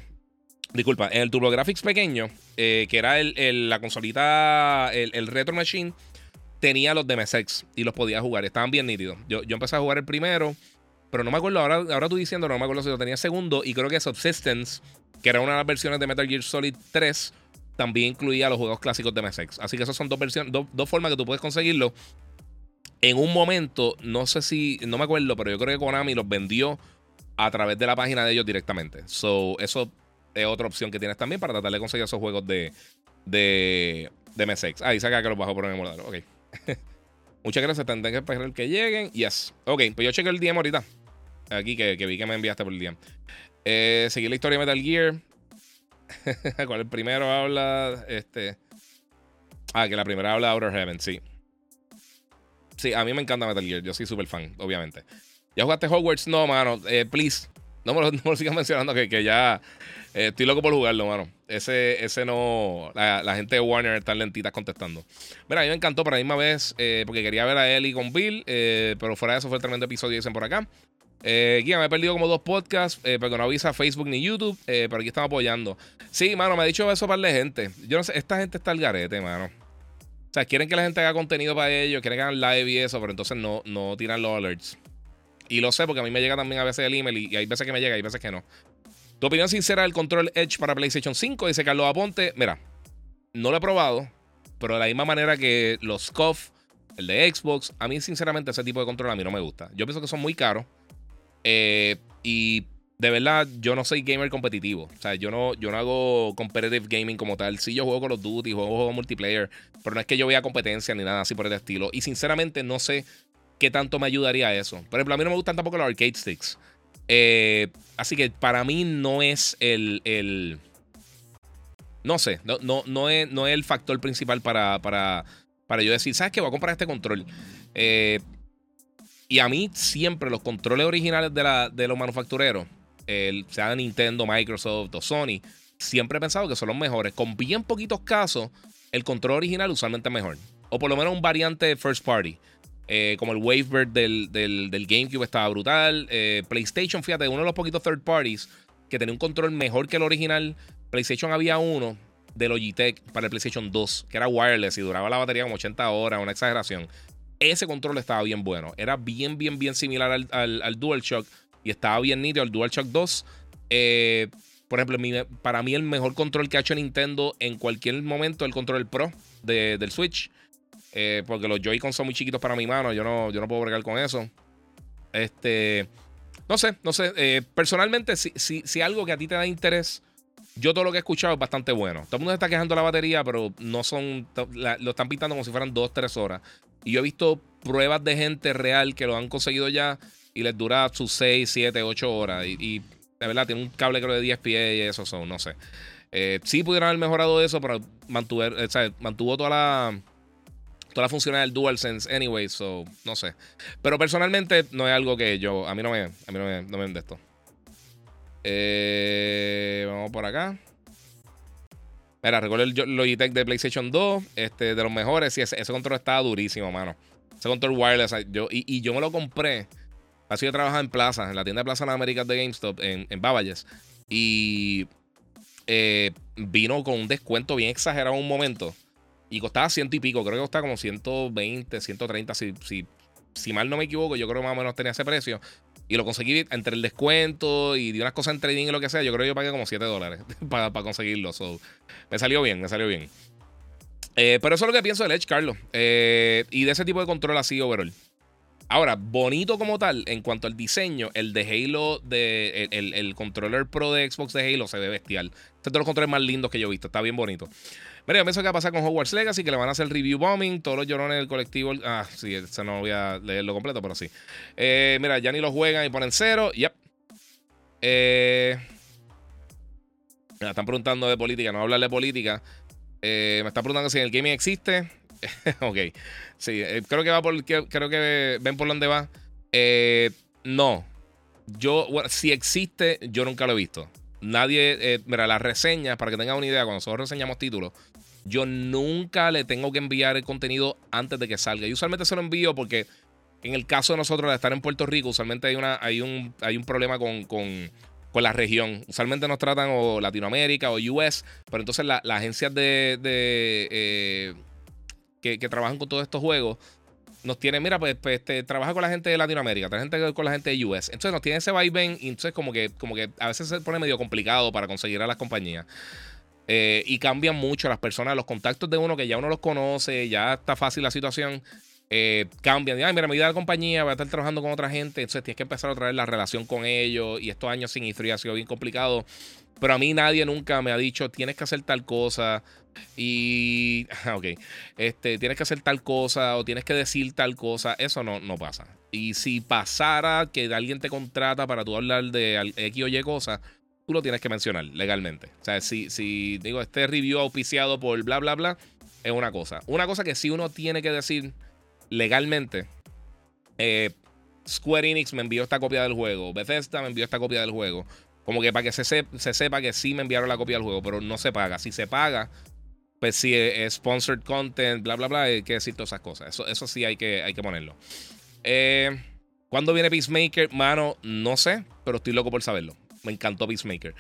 disculpa, en el TurboGrafx pequeño, que era la consolita, el, Retro Machine, tenía los de y los podía jugar, estaban bien nítidos. Yo, yo empecé a jugar el primero. Pero no me acuerdo, ahora, ahora tú diciendo, no me acuerdo si lo tenía segundo. Y creo que Subsistence que era una de las versiones de Metal Gear Solid 3, también incluía los juegos clásicos de MSX. Así que esas son dos versiones, dos, formas que tú puedes conseguirlo. En un momento, no sé si, no me acuerdo, pero yo creo que Konami los vendió a través de la página de ellos directamente. So, eso otra opción que tienes también para tratar de conseguir esos juegos de, de, de MSX. Ah, acá que los bajo por el emulador. Ok. Muchas gracias. Tendré que esperar que lleguen. Yes. Ok, pues yo chequé el DM ahorita. Aquí que, que vi que me enviaste por el DM. Eh, seguir la historia de Metal Gear. ¿Cuál el primero habla? Este. Ah, que la primera habla de Outer Heaven, sí. Sí, a mí me encanta Metal Gear. Yo soy súper fan, obviamente. ¿Ya jugaste Hogwarts? No, mano. Eh, please. No me, lo, sigas mencionando que, que ya eh, estoy loco por jugarlo, mano. Ese, ese no. La, gente de Warner está lentita contestando. Mira, a mí me encantó por la misma vez porque quería ver a Ellie con Bill. pero fuera de eso fue el tremendo episodio, dicen por acá. Eh, me he perdido como dos podcasts eh, porque no avisa Facebook ni YouTube, eh, pero aquí estamos apoyando. Sí, mano, me ha dicho eso para la gente. Yo no sé, esta gente está al garete, mano. O sea, quieren que la gente haga contenido para ellos, quieren que hagan live y eso, pero entonces no, no tiran los alerts. Y lo sé porque a mí me llega también a veces el email y, hay veces que me llega y hay veces que no. Tu opinión sincera del control Edge para PlayStation 5, dice Carlos Aponte. Mira, no lo he probado, pero de la misma manera que los COF, el de Xbox, a mí sinceramente ese tipo de control a mí no me gusta. Yo pienso que son muy caros. Eh, y de verdad, yo no soy gamer competitivo. O sea, yo no, yo no hago competitive gaming como tal. Sí, yo juego con los Duty, juego juego multiplayer, pero no es que yo vea competencia ni nada así por el estilo. Y sinceramente no sé qué tanto me ayudaría eso. Por ejemplo, a mí no me gustan tampoco los arcade sticks. Eh, así que para mí no es el. el no sé, no, no, no, es, no es el factor principal para, para, para yo decir, ¿sabes qué? Voy a comprar este control. Eh, y a mí siempre los controles originales de, la, de los manufactureros el, sea Nintendo, Microsoft o Sony, siempre he pensado que son los mejores. Con bien poquitos casos, el control original usualmente es mejor. O por lo menos un variante first party. Eh, como el Wavebird del, del, GameCube estaba brutal. Eh, PlayStation, fíjate, uno de los poquitos third parties que tenía un control mejor que el original. PlayStation había uno de Logitech para el PlayStation 2, que era wireless y duraba la batería como 80 horas, una exageración. Ese control estaba bien bueno. Era bien, bien, bien similar al, al, al DualShock y estaba bien nítido el DualShock 2. Eh, por ejemplo, para mí el mejor control que ha hecho Nintendo en cualquier momento es el control Pro del Switch. Eh, porque los Joy-Con son muy chiquitos para mi mano. Yo no, yo no puedo bregar con eso. Este. No sé, no sé. Eh, personalmente, si, si, algo que a ti te da interés, yo todo lo que he escuchado es bastante bueno. Todo el mundo está quejando la batería, pero no son. lo están pintando como si fueran 2-3 horas. Y yo he visto pruebas de gente real que lo han conseguido ya y les dura sus 6, 7, 8 horas. Y, de verdad, tiene un cable creo de 10 pies y eso son, no sé. Eh, sí pudieron haber mejorado eso, pero mantuvo, o sea, mantuvo toda la toda la funcionalidad del DualSense anyway, so no sé. Pero personalmente no es algo que yo, a mí no me, a mí no me, no me esto. Eh, vamos por acá. Mira, recuerdo el Logitech de PlayStation 2, este, de los mejores. Sí, ese, control estaba durísimo, mano. Ese control wireless, yo, y, yo me lo compré Así yo trabajaba en Plaza, en la tienda de Plaza de las Américas de GameStop, en, en Bavalles. Y eh, vino con un descuento bien exagerado en un momento. Y costaba ciento y pico. Creo que costaba como 120, 130. Si, si, si mal no me equivoco, yo creo que más o menos tenía ese precio. Y lo conseguí entre el descuento y de unas cosas en trading y lo que sea. Yo creo que yo pagué como 7 dólares para, conseguirlo. me salió bien, me salió bien. Eh, pero eso es lo que pienso del Edge, Carlos. Eh, y de ese tipo de control así overall. Ahora, bonito como tal, en cuanto al diseño, el de Halo, de, el, controller pro de Xbox de Halo se ve bestial. Este es de los controles más lindos que yo he visto. Está bien bonito. Mira, yo pienso que va a pasar con Hogwarts Legacy, que le van a hacer review bombing. Todos los llorones del colectivo. Ah, sí, eso no voy a leerlo completo, pero sí. Eh, mira, ya ni lo juegan y ponen cero. Yep. Eh, me están preguntando de política, no hablar de política. Eh, me están preguntando si el gaming existe. ok. Sí, creo que va por. Creo que ven por dónde va. No. Yo, si existe, yo nunca lo he visto. Nadie. Mira, las reseñas, para que tengan una idea, cuando nosotros reseñamos títulos, yo nunca le tengo que enviar el contenido antes de que salga. Y usualmente se lo envío porque en el caso de nosotros de estar en Puerto Rico, usualmente hay, una, hay, un, hay un problema con, con, con la región. Usualmente nos tratan o Latinoamérica o US, pero entonces las agencias de, de que, trabajan con todos estos juegos, nos tienen, mira, pues, pues este, trabaja con la gente de Latinoamérica, trabaja gente con la gente de US. Entonces nos tiene ese vaivén y entonces como que, como que a veces se pone medio complicado para conseguir a las compañías. Eh, y cambian mucho las personas, los contactos de uno que ya uno los conoce, ya está fácil la situación. Eh, cambian. Ay, mira, me a la compañía, voy a estar trabajando con otra gente. Entonces tienes que empezar a traer la relación con ellos. Y estos años sin historia ha sido bien complicado. Pero a mí nadie nunca me ha dicho, tienes que hacer tal cosa. Y, ok, este, tienes que hacer tal cosa o tienes que decir tal cosa. Eso no, no pasa. Y si pasara que alguien te contrata para tú hablar de X o Y cosa, tú lo tienes que mencionar legalmente. O sea, si, si digo, este review auspiciado por bla, bla, bla, es una cosa. Una cosa que sí uno tiene que decir legalmente. Eh, Square Enix me envió esta copia del juego. Bethesda me envió esta copia del juego. Como que para que se, se sepa que sí me enviaron la copia del juego, pero no se paga. Si se paga, pues si es sponsored content, bla, bla, bla, hay que decir todas esas cosas. Eso, eso sí hay que, hay que ponerlo. Eh, ¿Cuándo viene Peacemaker? Mano, no sé, pero estoy loco por saberlo. Me encantó Peacemaker.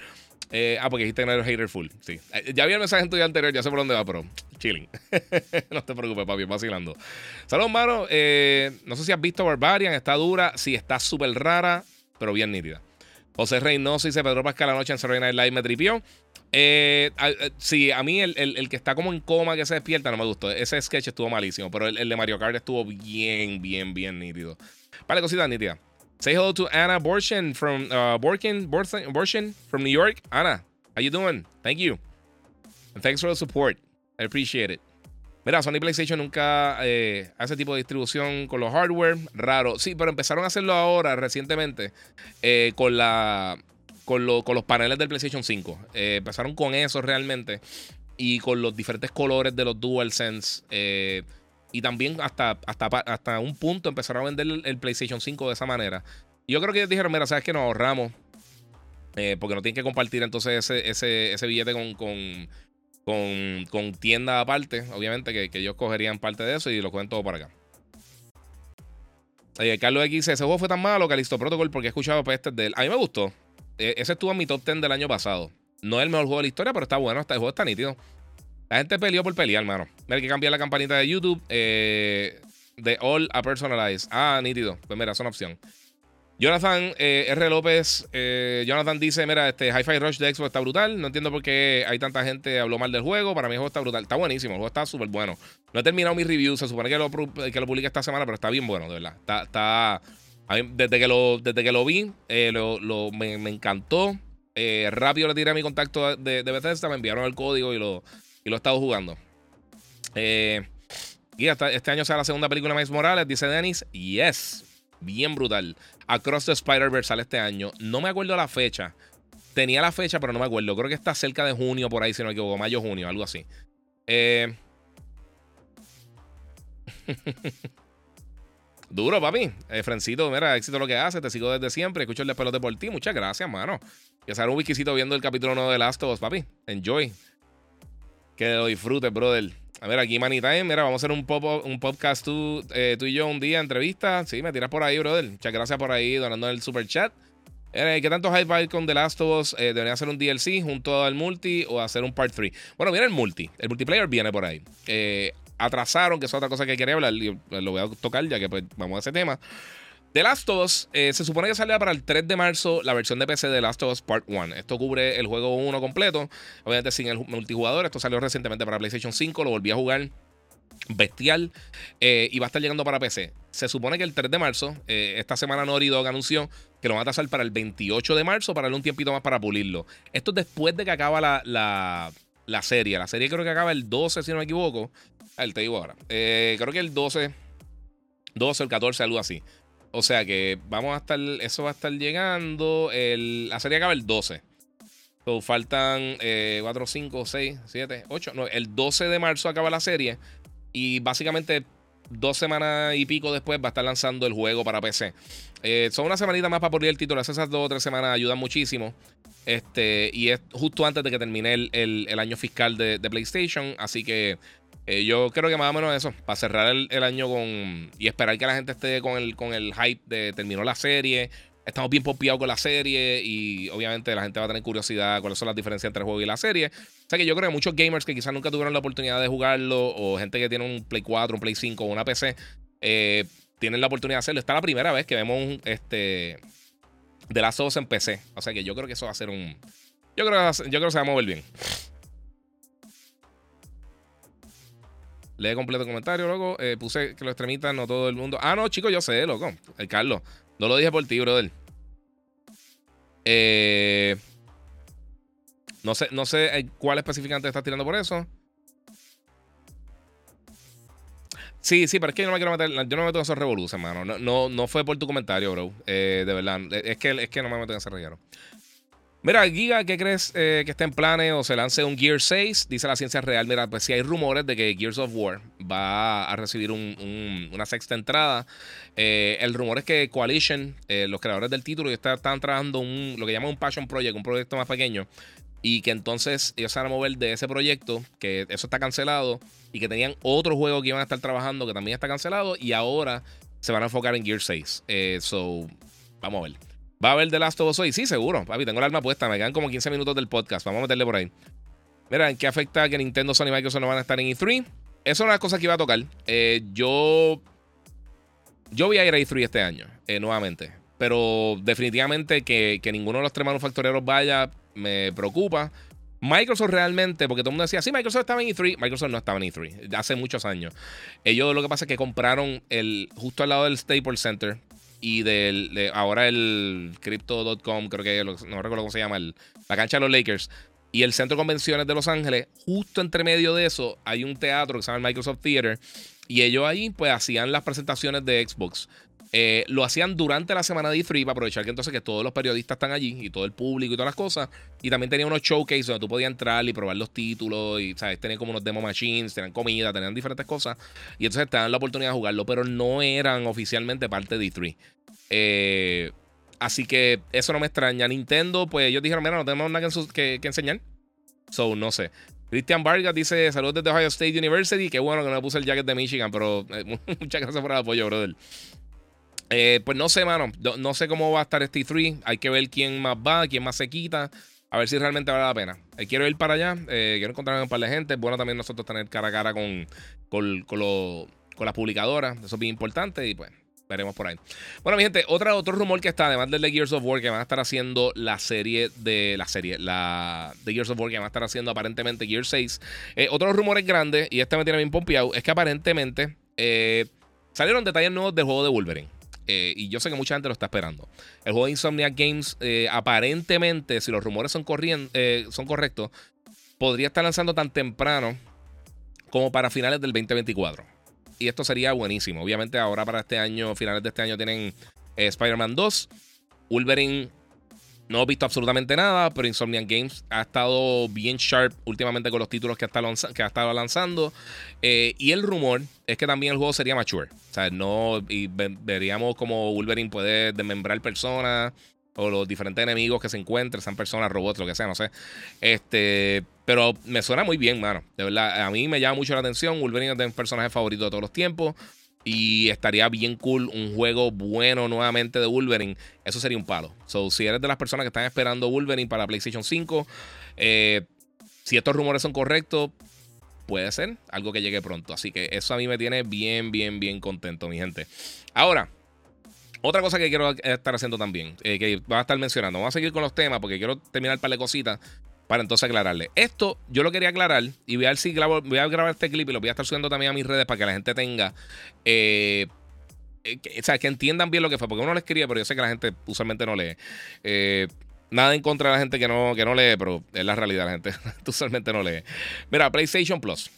Eh, ah, porque dijiste que no hater full. Sí. Eh, ya vi el mensaje en tu día anterior, ya sé por dónde va, pero chilling. no te preocupes, papi, vacilando. Saludos, mano. no sé si has visto Barbarian, está dura. Sí, está súper rara, pero bien nítida. José Reynoso dice Pedro Pascal noche en Saturday Night Live me tripió. Eh, eh, sí, a mí el, que está como en coma, que se despierta, no me gustó. Ese sketch estuvo malísimo, pero el, de Mario Kart estuvo bien, bien, bien nítido. Vale, cositas nítidas. Say hello to Anna Borshin from uh, Borkin, from New York. Anna, how you doing? Thank you. And thanks for the support. I appreciate it. Mira, Sony PlayStation nunca eh, hace tipo de distribución con los hardware. Raro. Sí, pero empezaron a hacerlo ahora, recientemente, eh, con, la, con, con, los paneles del PlayStation 5. Eh, empezaron con eso realmente. Y con los diferentes colores de los DualSense. Eh, y también hasta, hasta, hasta un punto empezaron a vender el, PlayStation 5 de esa manera. Yo creo que ellos dijeron, mira, sabes que nos ahorramos. porque no tienen que compartir entonces ese, ese, ese billete con, con con, tienda aparte, obviamente, que, ellos cogerían parte de eso y lo cogen todo para acá. Carlos X dice: Ese juego fue tan malo, Calisto Protocol, porque he escuchado pestes de él. A mí me gustó. E, ese estuvo en mi top 10 del año pasado. No es el mejor juego de la historia, pero está bueno. Este juego está nítido. La gente peleó por pelear, hermano. Hay que cambiar la campanita de YouTube. Eh, de All a Personalize. Ah, nítido. Pues mira, es una opción. Jonathan eh, R. López, eh, Jonathan dice, mira, este Hi-Fi Rush de Xbox está brutal. No entiendo por qué hay tanta gente habló mal del juego. Para mí el juego está brutal. Está buenísimo, el juego está súper bueno. No he terminado mi review, se supone que lo, que lo publique esta semana, pero está bien bueno, de verdad. Está, está desde, que lo, desde que lo vi, eh, lo, me, encantó. rápido le tiré a mi contacto de, de, Bethesda, me enviaron el código y lo, y lo he estado jugando. y hasta este año será la segunda película de Miles Morales, dice Dennis. Yes, bien brutal. Across the Spider-Verse sale este año. No me acuerdo la fecha. Tenía la fecha, pero no me acuerdo. Creo que está cerca de junio, por ahí, si no me equivoco. Mayo, junio, algo así. Eh... Duro, papi. Eh, Frencito, mira, éxito lo que hace. Te sigo desde siempre. Escucho el despelote por ti. Muchas gracias, mano. Y hacer un whiskycito viendo el capítulo 1 de Last of Us, papi. Enjoy. Que lo disfrutes, brother. A ver, aquí Money Time. Mira, vamos a hacer un, pop, un podcast tú, eh, tú y yo un día, entrevista. Sí, me tiras por ahí, brother. Muchas gracias por ahí, donando el super chat. Eh, ¿Qué tanto hype hay con The Last of Us? Eh, ¿Deberían hacer un DLC junto al multi o hacer un part 3? Bueno, mira el multi. El multiplayer viene por ahí. atrasaron, que es otra cosa que quería hablar. Lo voy a tocar ya que pues, vamos a ese tema. The Last of Us se supone que salía para el 3 de marzo la versión de PC de The Last of Us Part 1. Esto cubre el juego 1 completo, obviamente sin el multijugador. Esto salió recientemente para PlayStation 5, lo volví a jugar bestial eh, y va a estar llegando para PC. Se supone que el 3 de marzo, eh, esta semana Naughty Dog anunció que lo van a tasar para el 28 de marzo para darle un tiempito más para pulirlo. Esto es después de que acaba la, la, serie. La serie creo que acaba el 12, si no me equivoco. A ver, te digo ahora. Eh, creo que el 12, 12 o el 14, algo así. O sea que vamos a estar, eso va a estar llegando. El, la serie acaba el 12. So, faltan 4, 5, 6, 7, 8. No, el 12 de marzo acaba la serie. Y básicamente dos semanas y pico después va a estar lanzando el juego para PC. Eh, son una semanita más para poner el título. Esas dos o tres semanas ayudan muchísimo. Este, y es justo antes de que termine el, año fiscal de, PlayStation. Así que eh, yo creo que más o menos eso, para cerrar el, año con. Y esperar que la gente esté con el, con el hype de terminó la serie. Estamos bien popeados con la serie y obviamente la gente va a tener curiosidad cuáles son las diferencias entre el juego y la serie. O sea que yo creo que muchos gamers que quizás nunca tuvieron la oportunidad de jugarlo o gente que tiene un Play 4, un Play 5 o una PC, eh, tienen la oportunidad de hacerlo. Esta es la primera vez que vemos un, este, de las dos en PC. O sea que yo creo que eso va a ser un... Yo creo, yo creo que se va a mover bien. Lee completo el comentario, loco. Eh, puse que lo extremitas, no todo el mundo. Ah, no, chicos, yo sé, loco. El Carlos. No lo dije por ti, brother. Eh, no sé, no sé eh, cuál específicamente estás tirando por eso. Sí, sí, pero es que yo no me quiero meter. Yo no me meto en esos revoluciones, hermano. No, no, fue por tu comentario, bro. de verdad. Es que, es que no me meto en ese reguero. Mira, Giga, ¿qué crees eh, que está en planes o se lance un Gear 6? Dice la ciencia real. Mira, pues si hay rumores de que Gears of War va a recibir una sexta entrada. Eh, el rumor es que Coalition, eh, los creadores del título, están, trabajando un, lo que llaman un Passion Project, un proyecto más pequeño. Y que entonces ellos se van a mover de ese proyecto, que eso está cancelado, y que tenían otro juego que iban a estar trabajando que también está cancelado, y ahora se van a enfocar en Gear 6. so, vamos a ver. ¿Va a haber The Last of Us hoy? Sí, seguro. Papi, tengo el arma puesta. Me quedan como 15 minutos del podcast. Vamos a meterle por ahí. Mira, ¿en qué afecta que Nintendo, Sony y Microsoft no van a estar en E3? Esa es una cosas que iba a tocar. Eh, yo. Yo voy a ir a E3 este año, eh, nuevamente. Pero definitivamente que, ninguno de los tres manufactureros vaya me preocupa. Microsoft realmente, porque todo el mundo decía, sí, Microsoft estaba en E3. Microsoft no estaba en E3 hace muchos años. Ellos lo que pasa es que compraron el justo al lado del Staples Center y del, de ahora el Crypto.com, creo que no recuerdo cómo se llama, la cancha de los Lakers y el Centro de Convenciones de Los Ángeles, justo entre medio de eso hay un teatro que se llama el Microsoft Theater y ellos ahí pues hacían las presentaciones de Xbox. Eh, lo hacían durante la semana de E3 para aprovechar que entonces que todos los periodistas están allí y todo el público y todas las cosas. Y también tenía unos showcases donde tú podías entrar y probar los títulos y, ¿sabes? Tenían como unos demo machines, tenían comida, tenían diferentes cosas. Y entonces te dan la oportunidad de jugarlo, pero no eran oficialmente parte de E3. Eh, así que eso no me extraña. Nintendo, pues ellos dijeron, mira, no tenemos nada que, que enseñar. So, no sé. Cristian Vargas dice: Saludos desde Ohio State University. Qué bueno que no me puse el jacket de Michigan, pero eh, muchas gracias por el apoyo, brother. Eh, pues no sé, mano. No, sé cómo va a estar este 3. Hay que ver quién más va, quién más se quita. A ver si realmente vale la pena. Eh, quiero ir para allá. quiero encontrarme con un par de gente. Es bueno también nosotros tener cara a cara con, con, con, con las publicadoras. Eso es bien importante. Y pues veremos por ahí. Bueno, mi gente, otra, otro rumor que está, además del de Gears of War, que van a estar haciendo la serie de la serie, la de Gears of War, que van a estar haciendo aparentemente Gears 6. Eh, otros rumores grandes, y este me tiene bien pompeado, es que aparentemente eh, salieron detalles nuevos del juego de Wolverine. Eh, y yo sé que mucha gente lo está esperando. El juego de Insomniac Games, aparentemente, si los rumores son, son correctos, podría estar lanzando tan temprano como para finales del 2024 y esto sería buenísimo. Obviamente ahora para este año, finales de este año tienen eh, Spider-Man 2. Wolverine no he visto absolutamente nada, pero Insomniac Games ha estado bien sharp últimamente con los títulos que ha estado, que ha estado lanzando. Eh, y el rumor es que también el juego sería mature. Sea, no, y veríamos como Wolverine puede desmembrar personas o los diferentes enemigos que se encuentren, sean personas, robots, lo que sea, no sé. Este, pero me suena muy bien, mano. De verdad, a mí me llama mucho la atención. Wolverine es de mis personajes favoritos de todos los tiempos. Y estaría bien cool un juego bueno nuevamente de Wolverine. Eso sería un palo. So, si eres de las personas que están esperando Wolverine para PlayStation 5, eh, si estos rumores son correctos, puede ser algo que llegue pronto. Así que eso a mí me tiene bien, bien, bien contento, mi gente. Ahora, otra cosa que quiero estar haciendo también, eh, que va a estar mencionando, vamos a seguir con los temas porque quiero terminar un par de cositas para entonces aclararle. Esto yo lo quería aclarar y voy a ver si voy a grabar este clip y lo voy a estar subiendo también a mis redes para que la gente tenga, eh, eh, o sea, que entiendan bien lo que fue, porque uno le escribe, pero yo sé que la gente usualmente no lee. Nada en contra de la gente que no, que no lee, pero es la realidad, la gente usualmente no lee. Mira, PlayStation Plus.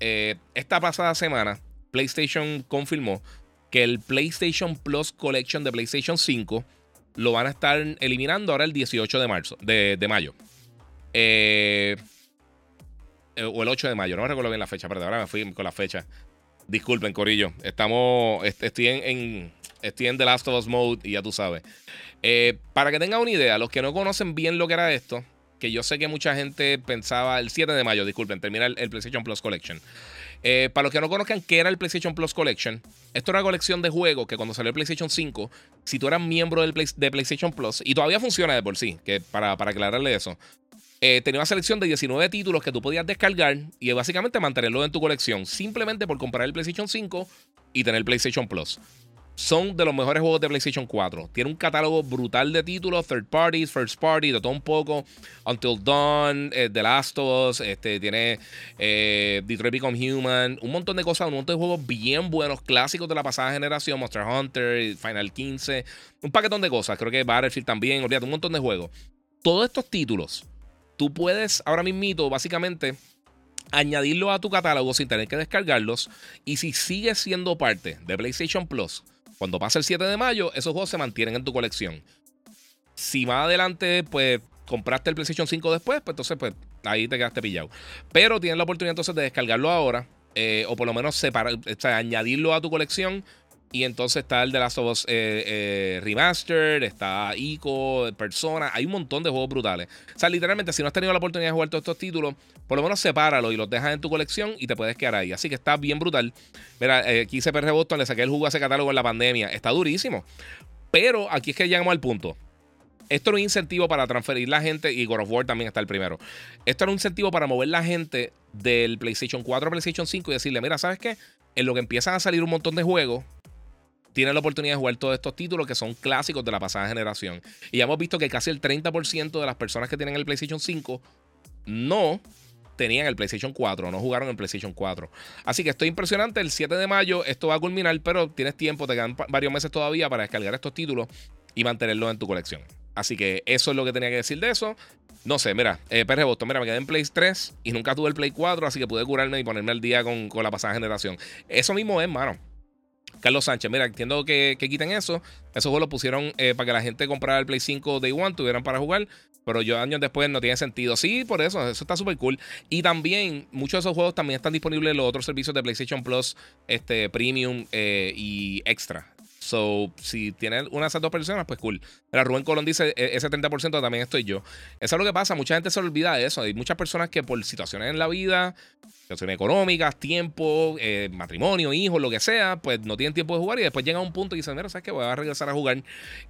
esta pasada semana, PlayStation confirmó que el PlayStation Plus Collection de PlayStation 5 lo van a estar eliminando ahora el 18 de marzo, de, mayo. Eh, eh, o el 8 de mayo, no recuerdo bien la fecha, pero ahora me fui con la fecha. Disculpen, Corillo. Estamos. Estoy en, estoy en The Last of Us Mode y ya tú sabes. Eh, para que tengan una idea, los que no conocen bien lo que era esto, que yo sé que mucha gente pensaba el 7 de mayo, disculpen, termina el PlayStation Plus Collection. Eh, para los que no conozcan qué era el PlayStation Plus Collection, esto era una colección de juegos que cuando salió el PlayStation 5, si tú eras miembro de PlayStation Plus, y todavía funciona de por sí, que para, para aclararle eso, eh, tenía una selección de 19 títulos que tú podías descargar y básicamente mantenerlo en tu colección, simplemente por comprar el PlayStation 5 y tener PlayStation Plus son de los mejores juegos de PlayStation 4. Tiene un catálogo brutal de títulos, third parties, first party, de todo un poco. Until Dawn, eh, The Last of Us, este, tiene eh, Detroit Become Human, un montón de cosas, un montón de juegos bien buenos, clásicos de la pasada generación, Monster Hunter, Final 15, un paquetón de cosas. Creo que Battlefield también, olvídate, un montón de juegos. Todos estos títulos, tú puedes ahora mismo, básicamente, añadirlo a tu catálogo sin tener que descargarlos. Y si sigues siendo parte de PlayStation Plus, cuando pase el 7 de mayo, esos juegos se mantienen en tu colección. Si más adelante, pues compraste el PlayStation 5 después, pues entonces, pues ahí te quedaste pillado. Pero tienes la oportunidad entonces de descargarlo ahora. Eh, o por lo menos separar, o sea, añadirlo a tu colección y entonces está el de Last of Us eh, eh, Remastered, está Ico, Persona. Hay un montón de juegos brutales. O sea, literalmente, si no has tenido la oportunidad de jugar todos estos títulos, por lo menos sepáralos y los dejas en tu colección y te puedes quedar ahí. Así que está bien brutal. Mira, eh, aquí hice PR Boston, le saqué el jugo a ese catálogo en la pandemia. Está durísimo. Pero aquí es que llegamos al punto. Esto era un incentivo para transferir la gente, y God of War también está el primero. Esto era un incentivo para mover la gente del PlayStation 4 a PlayStation 5 y decirle, mira, ¿sabes qué? En lo que empiezan a salir un montón de juegos, tienen la oportunidad de jugar todos estos títulos que son clásicos de la pasada generación. Y ya hemos visto que casi el 30% de las personas que tienen el PlayStation 5 no tenían el PlayStation 4, no jugaron en PlayStation 4. Así que esto es impresionante. El 7 de mayo esto va a culminar, pero tienes tiempo, te quedan varios meses todavía para descargar estos títulos y mantenerlos en tu colección. Así que eso es lo que tenía que decir de eso. No sé, mira, eh, PR Boston, mira, me quedé en Play 3 y nunca tuve el Play 4, así que pude curarme y ponerme al día con, con la pasada generación. Eso mismo es, mano. Carlos Sánchez, mira, entiendo que, quiten eso. Esos juegos lo pusieron eh, para que la gente comprara el Play 5 Day One, tuvieran para jugar. Pero yo años después no tiene sentido. Sí, por eso, eso está súper cool. Y también, muchos de esos juegos también están disponibles en los otros servicios de PlayStation Plus, este, Premium eh, y Extra. So, si tiene una de esas dos personas, pues cool. Pero Rubén Colón dice, e, ese 30% también estoy yo. Eso es lo que pasa, mucha gente se olvida de eso. Hay muchas personas que por situaciones en la vida, situaciones económicas, tiempo, eh, matrimonio, hijos, lo que sea, pues no tienen tiempo de jugar y después llega a un punto y dicen, mira, ¿sabes qué? Voy a regresar a jugar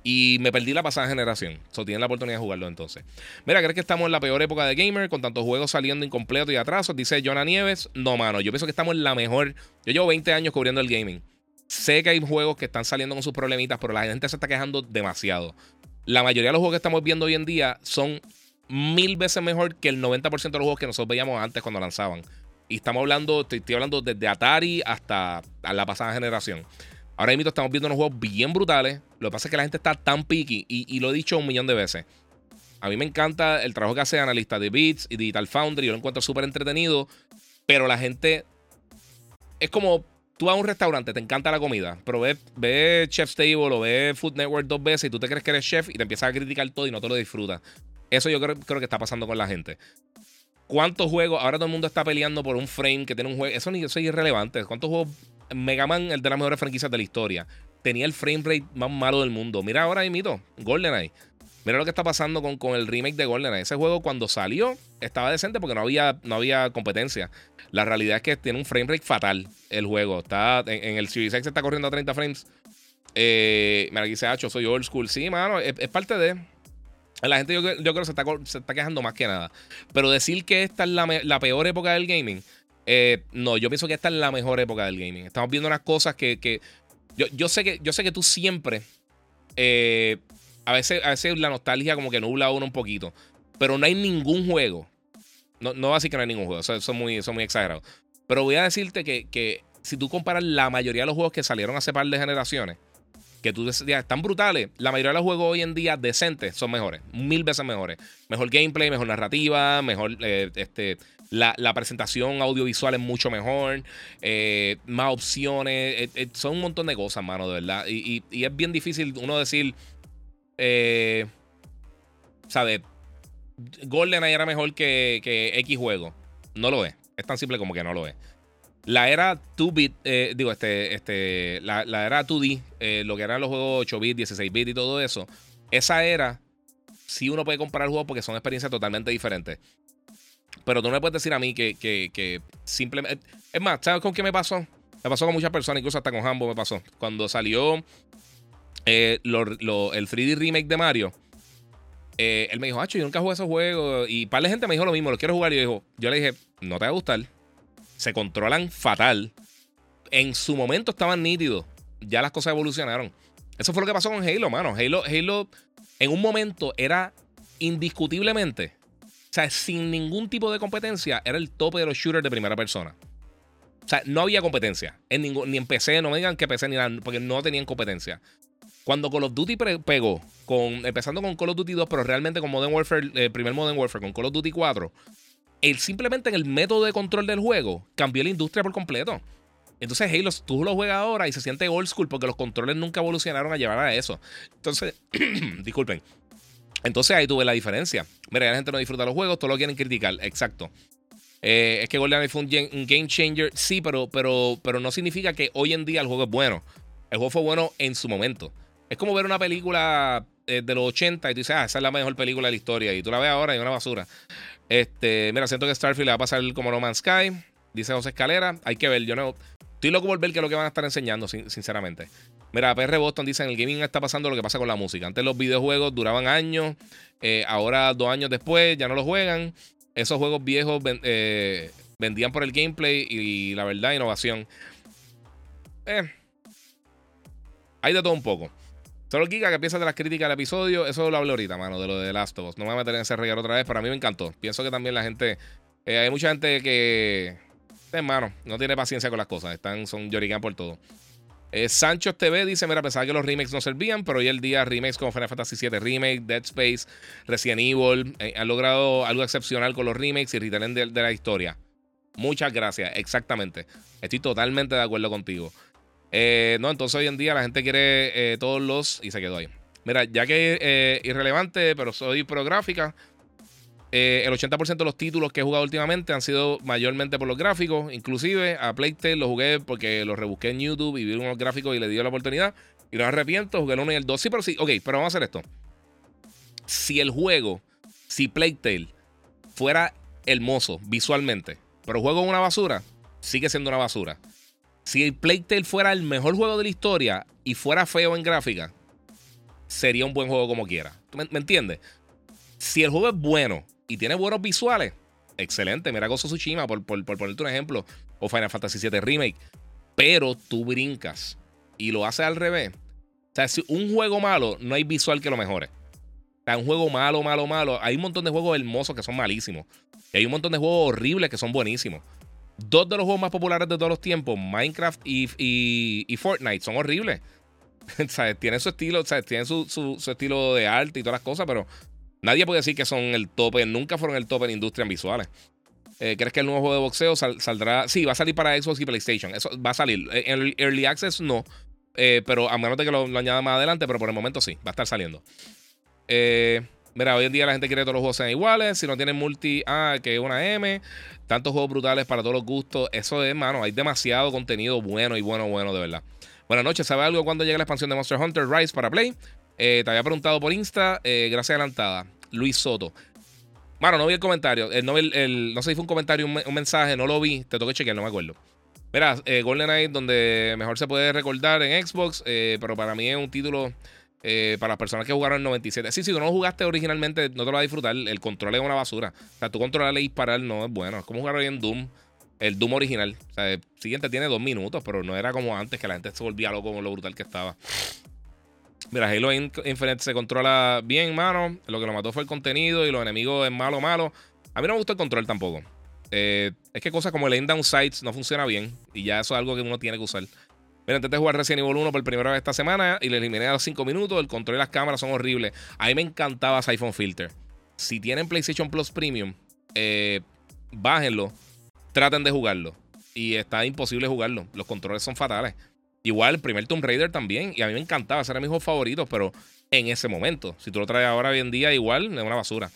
y me perdí la pasada generación. So, tienen la oportunidad de jugarlo entonces. Mira, ¿crees que estamos en la peor época de gamer con tantos juegos saliendo incompletos y atrasos? Dice Jonah Nieves. No, mano, yo pienso que estamos en la mejor. Yo llevo 20 años cubriendo el gaming. Sé que hay juegos que están saliendo con sus problemitas, pero la gente se está quejando demasiado. La mayoría de los juegos que estamos viendo hoy en día son mil veces mejor que el 90% de los juegos que nosotros veíamos antes cuando lanzaban. Y estamos hablando, estoy, hablando desde Atari hasta la pasada generación. Ahora mismo estamos viendo unos juegos bien brutales. Lo que pasa es que la gente está tan picky y, lo he dicho un millón de veces. A mí me encanta el trabajo que hace analista de Beats y Digital Foundry. Yo lo encuentro súper entretenido. Pero la gente es como tú vas a un restaurante, te encanta la comida, pero ves, ve Chef's Table o ves Food Network dos veces y tú te crees que eres chef y te empiezas a criticar todo y no te lo disfrutas. Eso yo creo, que está pasando con la gente. ¿Cuántos juegos? Ahora todo el mundo está peleando por un frame que tiene un juego. Eso, eso es irrelevante. ¿Cuántos juegos? Mega Man, el de las mejores franquicias de la historia, tenía el frame rate más malo del mundo. Mira ahora, mito, GoldenEye. Mira lo que está pasando con, con el remake de GoldenEye. Ese juego cuando salió estaba decente porque no había, no había competencia. La realidad es que tiene un frame rate fatal el juego. Está en, el Series X está corriendo a 30 frames. Eh, mira, aquí se ha hecho, soy old school. Sí, mano, es, parte de. La gente yo, creo que se está, se está, quejando más que nada. Pero decir que esta es la, peor época del gaming, eh, no, yo pienso que esta es la mejor época del gaming. Estamos viendo unas cosas que. yo, yo, sé que yo sé que tú siempre. Eh, a, veces, a veces la nostalgia como que nubla a uno un poquito. Pero no hay ningún juego no, no va a decir que no hay ningún juego, eso, es muy, muy exagerado. Pero voy a decirte que, si tú comparas la mayoría de los juegos que salieron hace par de generaciones, que tú decías, están brutales, la mayoría de los juegos hoy en día decentes son mejores, mil veces mejores. Mejor gameplay, mejor narrativa, mejor eh, este, la, presentación audiovisual es mucho mejor, eh, más opciones, eh, son un montón de cosas, mano, de verdad. Y, y es bien difícil uno decir, ¿sabes? GoldenEye era mejor que, X juego. No lo es. Es tan simple como que no lo es. La era 2-bit, eh, digo, este, este, la, era 2D, eh, lo que eran los juegos 8-bit, 16-bit y todo eso, esa era, sí uno puede comparar juegos porque son experiencias totalmente diferentes. Pero tú no me puedes decir a mí que, que, simplemente. Es más, ¿sabes con qué me pasó? Me pasó con muchas personas, incluso hasta con Hambo me pasó. Cuando salió eh, el 3D remake de Mario eh, él me dijo, Hacho, yo nunca jugué esos juegos. Y par de gente me dijo lo mismo, lo quiero jugar. Y yo, dijo, yo le dije, no te va a gustar. Se controlan fatal. En su momento estaban nítidos. Ya las cosas evolucionaron. Eso fue lo que pasó con Halo, mano. Halo, Halo en un momento era indiscutiblemente, o sea, sin ningún tipo de competencia, era el tope de los shooters de primera persona. O sea, no había competencia. En ningún, ni en PC, no me digan que PC ni nada, porque no tenían competencia. Cuando Call of Duty pegó, con, empezando con Call of Duty 2, pero realmente con Modern Warfare, el eh, primer Modern Warfare, con Call of Duty 4, él simplemente en el método de control del juego cambió la industria por completo. Entonces Halo, tú lo juegas ahora y se siente old school porque los controles nunca evolucionaron a llevar a eso. Entonces, disculpen. Entonces ahí tuve la diferencia. Mira, la gente no disfruta los juegos, todos lo quieren criticar. Exacto. Eh, es que GoldenEye fue un, game changer, sí, pero, pero, pero no significa que hoy en día el juego es bueno. El juego fue bueno en su momento. Es como ver una película eh, de los 80 y tú dices, ah, esa es la mejor película de la historia. Y tú la ves ahora y es una basura. Este, mira, siento que Starfield le va a pasar como No Man's Sky. Dice José Escalera. Hay que ver, yo no. Estoy loco por ver qué es lo que van a estar enseñando, sinceramente. Mira, PR Boston dice: en el gaming está pasando lo que pasa con la música. Antes los videojuegos duraban años. Eh, ahora, dos años después, ya no los juegan. Esos juegos viejos eh, vendían por el gameplay y la verdad, innovación. Eh, hay de todo un poco. Solo Kika, que piensas de las críticas del episodio? Eso lo hablé ahorita, mano, de lo de Last of Us. No me voy a meter en ese regalo otra vez, pero a mí me encantó. Pienso que también la gente Eh, hay mucha gente que, hermano, no tiene paciencia con las cosas. Están, son llorican por todo. Eh, Sancho TV dice: Mira, pensaba que los remakes no servían, pero hoy el día remakes como Final Fantasy VII Remake, Dead Space, Resident Evil eh, han logrado algo excepcional con los remakes y retelling de, la historia. Muchas gracias, exactamente. Estoy totalmente de acuerdo contigo. Eh, no, entonces hoy en día la gente quiere todos los. Y se quedó ahí. Mira, ya que irrelevante, pero soy pro gráfica. Eh, el 80% de los títulos que he jugado últimamente han sido mayormente por los gráficos. Inclusive a Playtale lo jugué porque lo rebusqué en YouTube y vi unos gráficos y le di la oportunidad. Y no arrepiento, jugué el 1 y el 2. Sí, pero sí, ok, pero vamos a hacer esto. Si el juego, si Playtale fuera hermoso visualmente, pero juego una basura, sigue siendo una basura. Si Playtale fuera el mejor juego de la historia y fuera feo en gráfica, sería un buen juego como quiera. me, me entiendes? Si el juego es bueno y tiene buenos visuales, excelente. Mira Gozo Tsushima, por, por, ponerte un ejemplo, o Final Fantasy VII Remake. Pero tú brincas y lo haces al revés. O sea, si un juego malo, no hay visual que lo mejore. O sea, un juego malo, malo, malo. Hay un montón de juegos hermosos que son malísimos. Y hay un montón de juegos horribles que son buenísimos. Dos de los juegos más populares de todos los tiempos, Minecraft y, y, Fortnite, son horribles. ¿Sabes? Tienen su estilo, ¿sabes? Tienen su, su, estilo de arte y todas las cosas, pero Nadie puede decir que son el tope, nunca fueron el tope en industria visuales. Eh, ¿Crees que el nuevo juego de boxeo saldrá? Sí, va a salir para Xbox y PlayStation. Eso va a salir. Eh, en Early Access no. Eh, pero a menos de que lo, añada más adelante, pero por el momento sí, va a estar saliendo. Mira, hoy en día la gente quiere que todos los juegos sean iguales. Si no tienen multi, ah, que es una M. Tantos juegos brutales para todos los gustos. Eso es, mano, hay demasiado contenido bueno y bueno, bueno, de verdad. Buenas noches. ¿Sabe algo cuando llegue la expansión de Monster Hunter Rise para Play? Eh, te había preguntado por Insta, eh, gracias adelantada. Luis Soto. Bueno, no vi el comentario. no, sé si fue un comentario, un, mensaje, no lo vi. Te toqué chequear, no me acuerdo. Verás, eh, GoldenEye, donde mejor se puede recordar en Xbox, pero para mí es un título para las personas que jugaron en 97. Sí, si tú no jugaste originalmente, no te lo vas a disfrutar. El control es una basura. O sea, tú controlarle y disparar no es bueno. Es como jugar hoy en Doom. El Doom original. O sea, el siguiente tiene dos minutos, pero no era como antes que la gente se volvía loco con lo brutal que estaba. Mira, Halo Infinite se controla bien, mano. Lo que lo mató fue el contenido y los enemigos es malo, malo. A mí no me gusta el control tampoco. Eh, es que cosas como el end down sights no funciona bien. Y ya eso es algo que uno tiene que usar. Mira, intenté jugar Resident Evil 1 por primera vez esta semana y le eliminé a los 5 minutos. El control y las cámaras son horribles. A mí me encantaba Siphon Filter. Si tienen PlayStation Plus Premium, eh, bájenlo. Traten de jugarlo. Y está imposible jugarlo. Los controles son fatales. Igual el primer Tomb Raider también. Y a mí me encantaba, ese era mi juego favorito, pero en ese momento. Si tú lo traes ahora hoy en día, igual es una basura.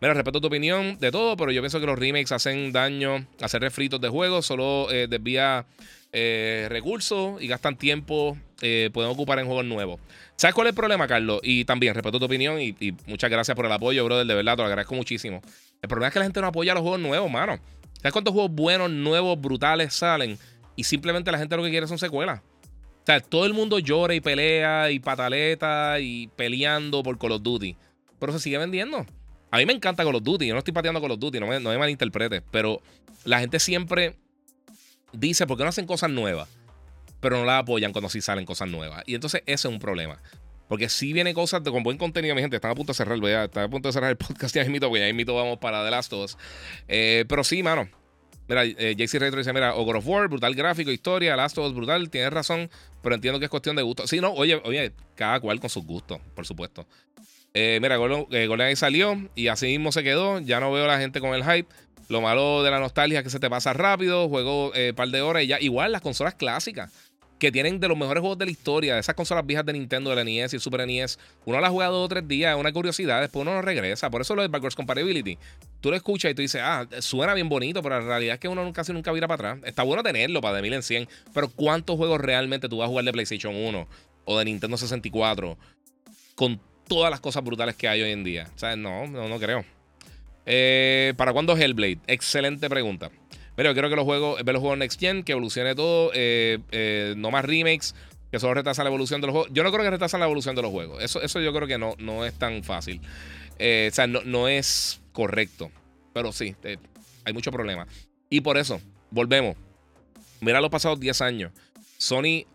Mira, respeto tu opinión de todo, pero yo pienso que los remakes hacen daño, hacer refritos de juegos, solo eh, desvía eh, recursos y gastan tiempo, eh, pueden ocupar en juegos nuevos. ¿Sabes cuál es el problema, Carlos? Y también respeto tu opinión y, y, muchas gracias por el apoyo, brother, de verdad, te lo agradezco muchísimo. El problema es que la gente no apoya los juegos nuevos, mano. ¿Sabes cuántos juegos buenos, nuevos, brutales salen? Y simplemente la gente lo que quiere son secuelas. O sea, todo el mundo llora y pelea y pataleta y peleando por Call of Duty. Pero se sigue vendiendo. A mí me encanta Call of Duty. Yo no estoy pateando Call of Duty, no me, no me malinterprete. Pero la gente siempre dice, ¿por qué no hacen cosas nuevas? Pero no la apoyan cuando sí salen cosas nuevas. Y entonces ese es un problema. Porque si viene cosas con buen contenido, mi gente. Están a punto de cerrar, ¿verdad? Están a punto de cerrar el podcast ya invito, porque ya invito vamos para The Last of Us. Eh, pero sí, mano. Mira, eh, JC Retro dice: Mira, Ogre of War, brutal gráfico, historia, Last of Us, brutal, tienes razón, pero entiendo que es cuestión de gusto. Sí, no, oye, oye, cada cual con sus gustos, por supuesto. Eh, mira, Golden, salió y así mismo se quedó. Ya no veo a la gente con el hype. Lo malo de la nostalgia es que se te pasa rápido. Juego un eh, par de horas y ya. Igual las consolas clásicas que tienen de los mejores juegos de la historia, esas consolas viejas de Nintendo, de la NES y el Super NES, uno las jugado dos o tres días, es una curiosidad, después uno no regresa. Por eso lo de Backwards Compatibility. Tú lo escuchas y tú dices, ah, suena bien bonito, pero la realidad es que uno casi nunca vira para atrás. Está bueno tenerlo para de mil en 100, pero ¿cuántos juegos realmente tú vas a jugar de PlayStation 1 o de Nintendo 64 con todas las cosas brutales que hay hoy en día? O sea, no, no, no creo. Eh, ¿Para cuándo Hellblade? Excelente pregunta. Pero yo quiero que los juegos, ver los juegos Next Gen, que evolucione todo, eh, eh, no más remakes, que solo retrasan la evolución de los juegos. Yo no creo que retrasan la evolución de los juegos. Eso, eso yo creo que no, no es tan fácil. O sea, no, no, es correcto. Pero sí, hay mucho problema. Y por eso, volvemos. Mira los pasados 10 años. Sony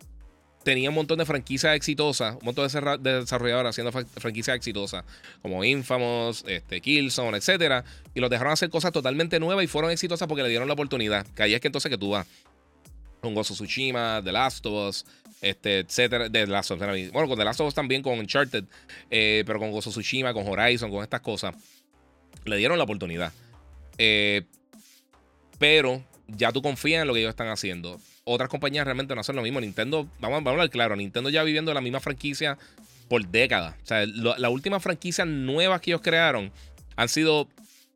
tenía un montón de franquicias exitosas, un montón de desarrolladores haciendo franquicias exitosas, como Infamous, este, Killzone, etcétera, y los dejaron hacer cosas totalmente nuevas y fueron exitosas porque le dieron la oportunidad. Que ahí es que entonces que tú vas con Gozo Tsushima, The Last of Us, este, etcétera, The Last of Us, bueno, con The Last of Us también, con Uncharted, eh, pero con Gozo Tsushima, con Horizon, con estas cosas, le dieron la oportunidad. Eh, pero ya tú confías en lo que ellos están haciendo. Otras compañías realmente no hacen lo mismo. Nintendo, vamos, a hablar claro, Nintendo ya viviendo la misma franquicia por décadas. O sea, las últimas franquicias nuevas que ellos crearon han sido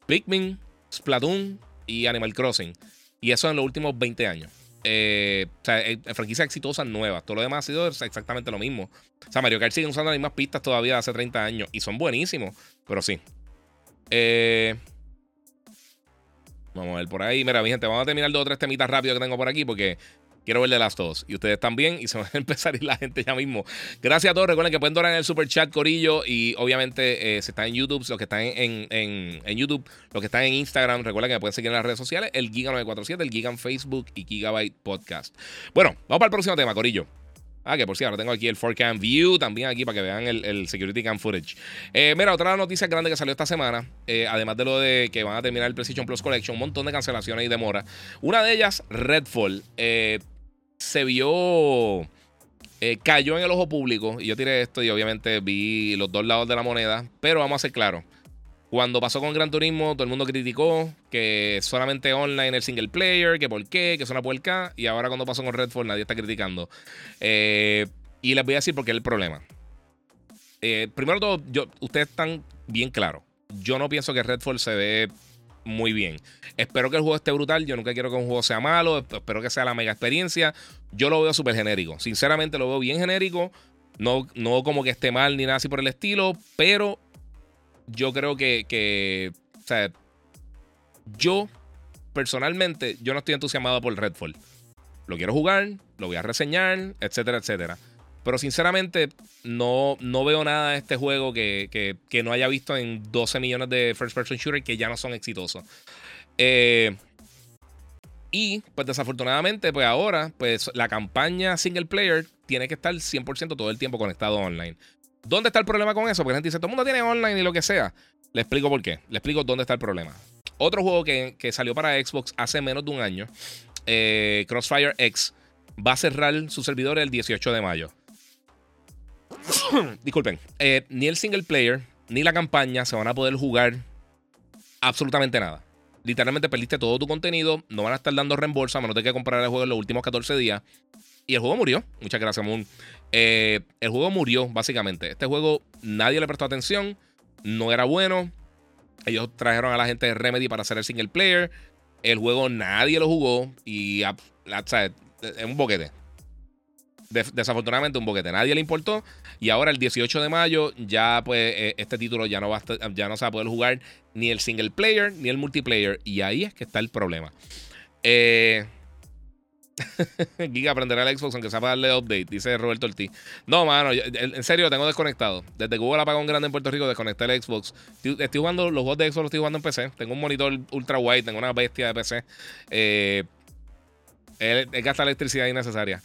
Pikmin, Splatoon y Animal Crossing. Y eso en los últimos 20 años. Eh, o sea, eh, franquicias exitosas nuevas. Todo lo demás ha sido exactamente lo mismo. O sea, Mario Kart sigue usando las mismas pistas todavía hace 30 años. Y son buenísimos. Pero sí. Eh. Vamos a ver por ahí. Mira, mi gente, vamos a terminar dos o tres temitas rápidos que tengo por aquí porque quiero ver de las dos. Y ustedes también. Y se va a empezar a ir la gente ya mismo. Gracias a todos. Recuerden que pueden donar en el super chat, Corillo. Y obviamente, eh, si están en YouTube, los que están en, en, YouTube, los que están en Instagram, recuerden que me pueden seguir en las redes sociales. El Giga947, el Giga en Facebook y Gigabyte Podcast. Bueno, vamos para el próximo tema, Corillo. Ah, que por cierto, tengo aquí el 4Cam View también aquí para que vean el, Security Cam Footage. Eh, mira, otra noticia grande que salió esta semana, eh, además de lo de que van a terminar el PlayStation Plus Collection, un montón de cancelaciones y demoras. Una de ellas, Redfall, eh, se vio... cayó en el ojo público y yo tiré esto y obviamente vi los dos lados de la moneda, pero vamos a ser claros. Cuando pasó con Gran Turismo, todo el mundo criticó que solamente online el single player, que por qué, que es una puerca. Y ahora cuando pasó con Redfall, nadie está criticando. Eh, y les voy a decir por qué es el problema. Eh, primero todo, yo, ustedes están bien claros. Yo no pienso que Redfall se ve muy bien. Espero que el juego esté brutal. Yo nunca quiero que un juego sea malo. Espero que sea la mega experiencia. Yo lo veo súper genérico. Sinceramente lo veo bien genérico. No, no como que esté mal ni nada así por el estilo. Pero yo creo que, o sea, yo personalmente, yo no estoy entusiasmado por Redfall. Lo quiero jugar, lo voy a reseñar, etcétera, etcétera. Pero sinceramente, no, no veo nada de este juego que, no haya visto en 12 millones de first person shooters que ya no son exitosos. Eh, y pues desafortunadamente, pues ahora, pues la campaña single player tiene que estar 100% todo el tiempo conectado online. ¿Dónde está el problema con eso? Porque la gente dice, todo el mundo tiene online y lo que sea. Le explico por qué. Le explico dónde está el problema. Otro juego que, salió para Xbox hace menos de un año, eh, Crossfire X, va a cerrar su servidor el 18 de mayo. Disculpen. Eh, ni el single player ni la campaña se van a poder jugar absolutamente nada. Literalmente perdiste todo tu contenido. No van a estar dando reembolso a menos de que comprar el juego en los últimos 14 días. Y el juego murió. Muchas gracias, Moon. Eh, el juego murió, básicamente. Este juego nadie le prestó atención. No era bueno. Ellos trajeron a la gente de Remedy para hacer el single player. El juego nadie lo jugó. Y es un boquete. desafortunadamente un boquete. Nadie le importó. Y ahora el 18 de mayo ya pues eh, este título ya no, va ya no se va a poder jugar ni el single player ni el multiplayer. Y ahí es que está el problema. Eh, Giga aprenderá el Xbox aunque sea para darle update, dice Roberto Ortiz. No, mano, en serio, tengo desconectado. Desde Google apagó un grande en Puerto Rico, desconecté el Xbox. Estoy, jugando los juegos de Xbox, los estoy jugando en PC. Tengo un monitor ultra wide, tengo una bestia de PC. Eh, es, gasta electricidad innecesaria.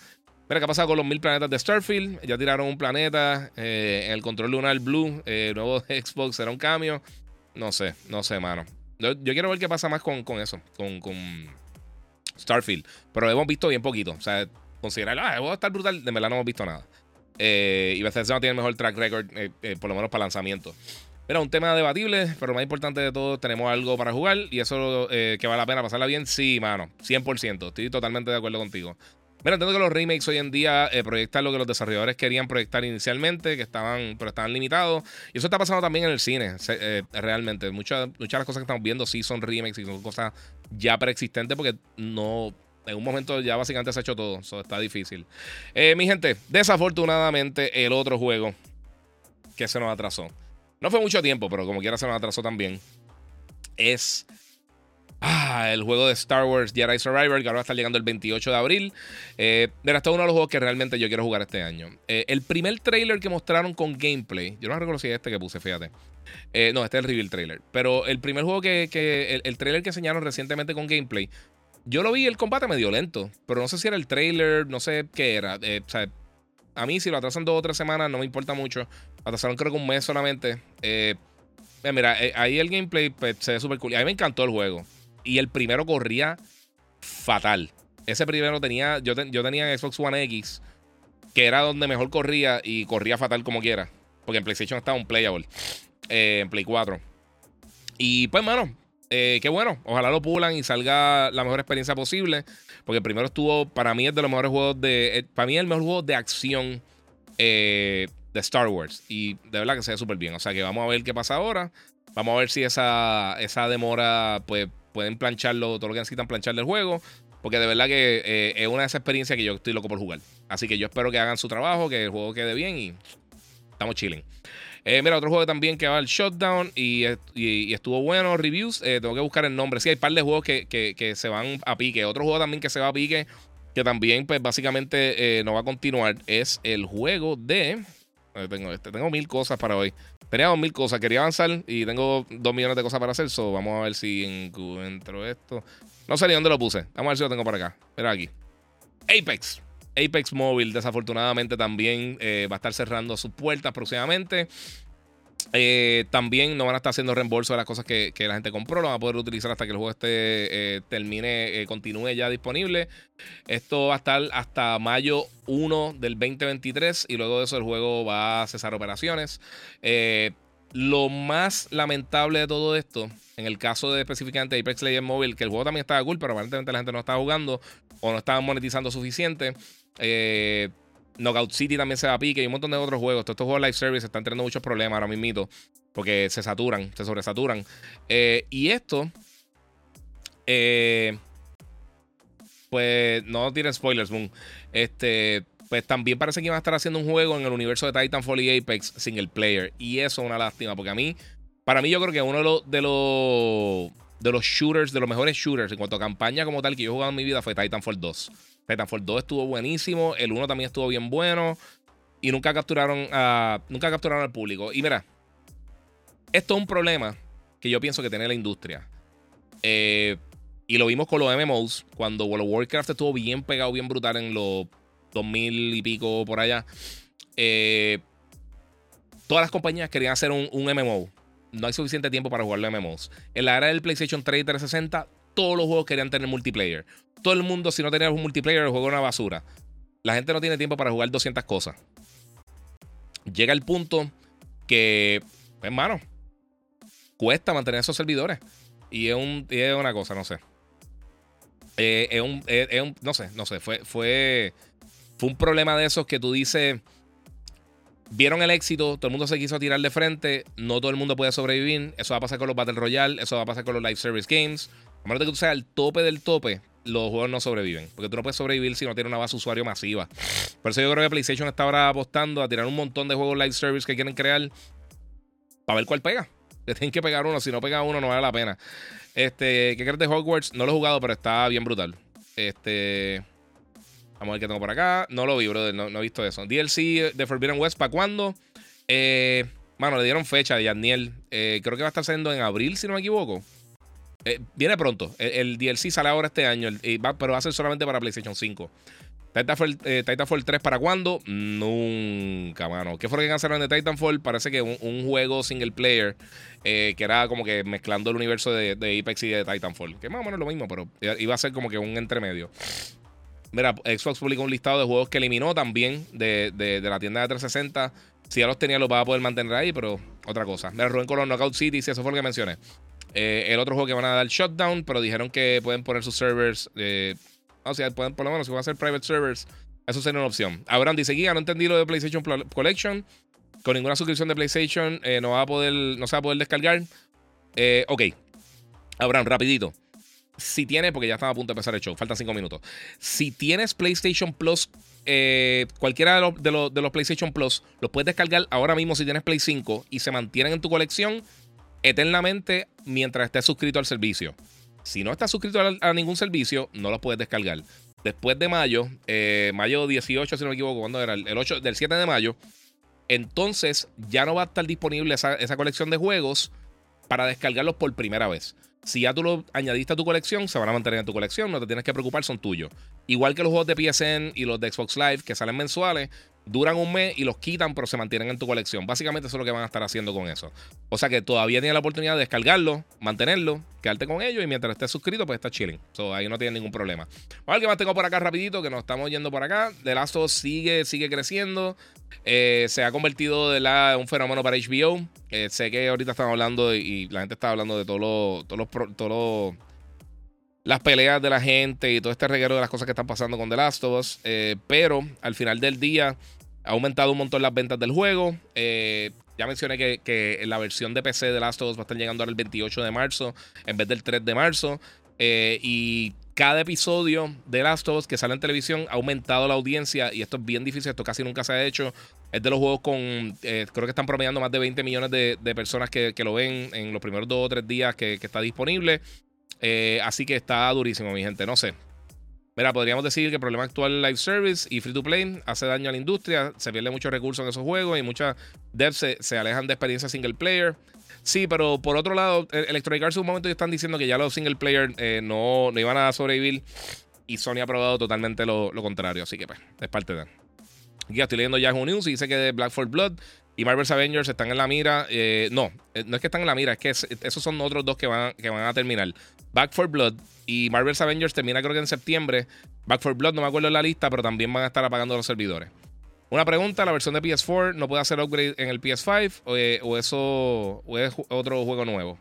Mira, ¿qué ha pasado con los mil planetas de Starfield? Ya tiraron un planeta. Eh, en el control lunar Blue, eh, nuevo Xbox, será un cambio. No sé, no sé, mano. Yo, quiero ver qué pasa más con, con eso. Con, con Starfield. Pero lo hemos visto bien poquito. O sea, considerar, ah, va a estar brutal, de verdad no hemos visto nada. Eh, y Bethesda tiene el mejor track record, eh, eh, por lo menos para lanzamiento. Era un tema debatible, pero lo más importante de todo, tenemos algo para jugar y eso que vale la pena pasarla bien, sí, mano, 100%. Estoy totalmente de acuerdo contigo. Mira, entiendo que los remakes hoy en día proyectan lo que los desarrolladores querían proyectar inicialmente, que estaban, pero estaban limitados. Y eso está pasando también en el cine, eh, realmente. Muchas, muchas de las cosas que estamos viendo sí son remakes y son cosas ya preexistentes porque no, en un momento ya básicamente se ha hecho todo. Eso está difícil. Eh, mi gente, desafortunadamente el otro juego que se nos atrasó. No fue mucho tiempo, pero como quiera se nos atrasó también. Es Ah, el juego de Star Wars Jedi Survivor, que ahora va a estar llegando el 28 de abril. Eh, este es uno de los juegos que realmente yo quiero jugar este año. Eh, el primer trailer que mostraron con gameplay, yo no reconocí este que puse, fíjate. Eh, no, este es el reveal trailer. Pero el primer juego que, el, el, trailer que enseñaron recientemente con gameplay, yo lo vi, el combate medio lento, pero no sé si era el trailer, no sé qué era. o sea, A mí, si lo atrasan dos o tres semanas, no me importa mucho. Atrasaron creo que un mes solamente. Eh, eh, mira, ahí el gameplay pues, se ve súper cool. A mí me encantó el juego. Y el primero corría fatal. Ese primero tenía. Yo, yo tenía Xbox One X, que era donde mejor corría y corría fatal como quiera. Porque en PlayStation estaba un playable. en Play 4. Y pues, mano, eh, qué bueno. Ojalá lo pulan y salga la mejor experiencia posible. Porque el primero estuvo, para mí es de los mejores juegos de... Eh, para mí es el mejor juego de acción eh, de Star Wars. Y de verdad que se ve súper bien. O sea que vamos a ver qué pasa ahora. Vamos a ver si esa, esa demora, pues pueden plancharlo, todo lo que necesitan plancharle el juego. Porque de verdad que es una de esas experiencias que yo estoy loco por jugar. Así que yo espero que hagan su trabajo, que el juego quede bien y estamos chilling. Eh, mira, otro juego también que va al Shutdown y, estuvo bueno, reviews. Eh, tengo que buscar el nombre. Sí, hay un par de juegos que, se van a pique. Otro juego también que se va a pique, que también, pues básicamente eh, no va a continuar, es el juego de. Tengo, este, tengo mil cosas para hoy. Tenía mil cosas, quería avanzar y tengo dos millones de cosas para hacer. So, vamos a ver si encuentro esto. No sé ni dónde lo puse. Vamos a ver si lo tengo para acá. Mira aquí. Apex. Apex Mobile, desafortunadamente, también eh, va a estar cerrando sus puertas próximamente. Eh, también no van a estar haciendo reembolso de las cosas que, la gente compró. Lo van a poder utilizar hasta que el juego esté eh, termine, continúe ya disponible. Esto va a estar hasta mayo 1 del 2023 y luego de eso el juego va a cesar operaciones. lo más lamentable de todo esto, en el caso de específicamente Apex Legends Mobile, que el juego también estaba cool, pero aparentemente la gente no estaba jugando o no estaba monetizando suficiente. Eh, Knockout City también se va a pique y un montón de otros juegos. Todos estos juegos live service están teniendo muchos problemas ahora mismo porque se saturan, se sobresaturan. Eh, y esto, eh, pues no tiene spoilers, Moon. Este, pues también parece que iban a estar haciendo un juego en el universo de Titanfall y Apex single player. Y eso es una lástima, porque a mí, para mí, yo creo que uno de los, de los, de los shooters, de los mejores shooters en cuanto a campaña como tal que yo he jugado en mi vida fue Titanfall 2. Titanfall 2 estuvo buenísimo, el 1 también estuvo bien bueno y nunca capturaron, a, nunca capturaron al público. Y mira, esto es un problema que yo pienso que tiene la industria. Eh, y lo vimos con los MMOs, cuando World of Warcraft estuvo bien pegado, bien brutal en los 2000 y pico por allá. Eh, todas las compañías querían hacer un, un, MMO. No hay suficiente tiempo para jugar los MMOs. En la era del PlayStation 3 y 360, todos los juegos querían tener multiplayer todo el mundo, si no tenía un multiplayer, el juego era una basura. La gente no tiene tiempo para jugar 200 cosas. Llega el punto que, hermano, cuesta mantener esos servidores. Y es, un, una cosa, no sé. Eh, es, un, no sé, no sé. Fue, fue, fue un problema de esos que tú dices. Vieron el éxito, todo el mundo se quiso tirar de frente, no todo el mundo puede sobrevivir. Eso va a pasar con los Battle Royale, eso va a pasar con los Live Service Games. A menos de que tú seas el tope del tope, los juegos no sobreviven. Porque tú no puedes sobrevivir si no tienes una base usuario masiva. Por eso yo creo que PlayStation está ahora apostando a tirar un montón de juegos live service que quieren crear para ver cuál pega. Que tienen que pegar uno. Si no pega uno, no vale la pena. Este, ¿qué crees de Hogwarts? No lo he jugado, pero está bien brutal. Este. Vamos a ver qué tengo por acá. No lo vi, brother. No, he visto eso. DLC de Forbidden West, ¿para cuándo? Eh, mano, le dieron fecha de Daniel. Eh, creo que va a estar saliendo en abril, si no me equivoco. Eh, viene pronto. El, DLC sale ahora este año, pero va a ser solamente para PlayStation 5. Titanfall, eh, Titanfall 3 para cuándo? Nunca, mano. ¿Qué fue lo que cancelaron de Titanfall? Parece que un, juego single player eh, que era como que mezclando el universo de, Apex y de Titanfall. Que más o menos lo mismo, pero iba a ser como que un entremedio. Mira, Xbox publicó un listado de juegos que eliminó también de, la tienda de 360. Si ya los tenía, los va a poder mantener ahí, pero otra cosa. Mira, Rubén Colón, Knockout City, si eso fue lo que mencioné. Eh, el otro juego que van a dar shutdown, pero dijeron que pueden poner sus servers. Eh, o sea, pueden, por lo menos si van a hacer private servers, eso sería una opción. Abraham dice: Guía, no entendí lo de PlayStation Collection. Con ninguna suscripción de PlayStation eh, no, va a poder, no se va a poder descargar. ok. Abraham, rapidito. Si tienes, porque ya estamos a punto de empezar el show, faltan 5 minutos. Si tienes PlayStation Plus, cualquiera de los, de, los, de los PlayStation Plus, los puedes descargar ahora mismo si tienes Play 5 y se mantienen en tu colección eternamente mientras estés suscrito al servicio. Si no estás suscrito a, ningún servicio, no los puedes descargar. Después de mayo, eh, mayo 18, si no me equivoco, cuando era? El 8, del 7 de mayo, entonces ya no va a estar disponible esa, colección de juegos para descargarlos por primera vez. Si ya tú lo añadiste a tu colección, se van a mantener en tu colección, no te tienes que preocupar, son tuyos. Igual que los juegos de PSN y los de Xbox Live que salen mensuales, duran un mes y los quitan, pero se mantienen en tu colección. Básicamente eso es lo que van a estar haciendo con eso. O sea que todavía tienes la oportunidad de descargarlo, mantenerlo, quedarte con ellos y mientras estés suscrito, pues estás chilling. So, ahí no tienes ningún problema. Vamos a ver qué más tengo por acá rapidito, que nos estamos yendo por acá. Of Us sigue, sigue creciendo. Eh, se ha convertido de la, un fenómeno para HBO. Eh, sé que ahorita están hablando y, la gente está hablando de todos los, todos los, todos los las peleas de la gente y todo este reguero de las cosas que están pasando con The Last of Us. Eh, pero al final del día ha aumentado un montón las ventas del juego. Eh, ya mencioné que, la versión de PC de The Last of Us va a estar llegando ahora el 28 de marzo en vez del 3 de marzo. Eh, y cada episodio de The Last of Us que sale en televisión ha aumentado la audiencia. Y esto es bien difícil, esto casi nunca se ha hecho. Es de los juegos con, creo que están promediando más de 20 millones de, personas que, lo ven en los primeros dos o tres días que está disponible. Eh, así que está durísimo, mi gente. No sé. Mira, podríamos decir que el problema actual live service y free to play hace daño a la industria. Se pierde muchos recursos en esos juegos y muchas devs se, alejan de experiencia single player. Sí, pero por otro lado, Electronic Arts en un momento están diciendo que ya los single player eh, no, no, iban a sobrevivir. Y Sony ha probado totalmente lo, contrario. Así que pues, es parte de. Aquí estoy leyendo Yahoo News y dice que Black for Blood y Marvel's Avengers están en la mira. Eh, no, no es que están en la mira, es que esos son otros dos que van, que van a terminar. Back for Blood y Marvel's Avengers termina creo que en septiembre. Back for Blood no me acuerdo en la lista, pero también van a estar apagando los servidores. Una pregunta, ¿la versión de PS4 no puede hacer upgrade en el PS5 eh, o, eso es otro juego nuevo?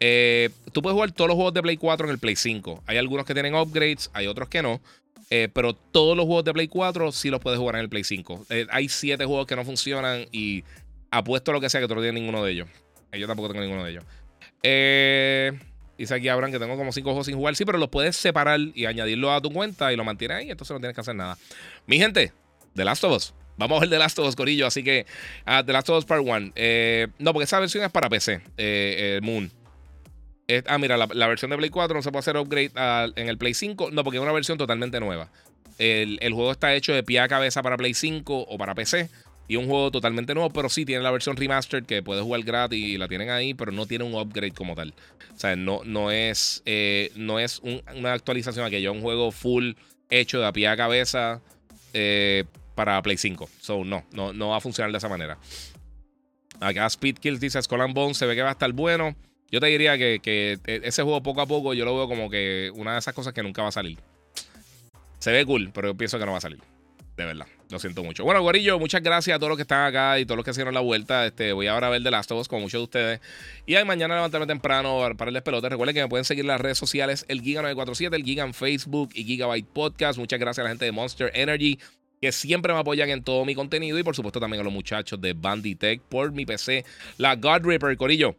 Eh, tú puedes jugar todos los juegos de Play 4 en el Play 5. Hay algunos que tienen upgrades, hay otros que no. Eh, pero todos los juegos de Play 4 sí los puedes jugar en el Play 5. hay 7 juegos que no funcionan y apuesto lo que sea que tú no tienes ninguno de ellos. Yo tampoco tengo ninguno de ellos. Eh, Dice aquí Abraham que tengo como cinco juegos sin jugar. Sí, pero los puedes separar y añadirlo a tu cuenta y lo mantienes ahí. Entonces no tienes que hacer nada. Mi gente, The Last of Us. Vamos a ver The Last of Us, Corillo. Así que uh, The Last of Us Part 1. Eh, no, porque esa versión es para PC. Eh, Moon. ah, mira, la, versión de Play 4 no se puede hacer upgrade en el Play 5. No, porque es una versión totalmente nueva. El, el, juego está hecho de pie a cabeza para Play 5 o para PC y un juego totalmente nuevo, pero sí tiene la versión remastered que puedes jugar gratis y la tienen ahí, pero no tiene un upgrade como tal. O sea, no, no es, eh, no es una actualización aquello, un juego full hecho de a pie a cabeza eh, para Play 5. So, no, no, no va a funcionar de esa manera. Acá Speed Kills dice Skull and Bones se ve que va a estar bueno. Yo te diría que, que e, ese juego poco a poco yo lo veo como que una de esas cosas que nunca va a salir. Se ve cool, pero yo pienso que no va a salir. De verdad. Lo siento mucho. Bueno, Guarillo, muchas gracias a todos los que están acá y todos los que hicieron la vuelta. Este, voy ahora a ver The Last of Us con muchos de ustedes. Y ahí mañana levantarme temprano para el despelote. Recuerden que me pueden seguir en las redes sociales, el Giga947, el Giga en Facebook y Gigabyte Podcast. Muchas gracias a la gente de Monster Energy que siempre me apoyan en todo mi contenido y por supuesto también a los muchachos de Banditech por mi PC, la God Ripper, Corillo.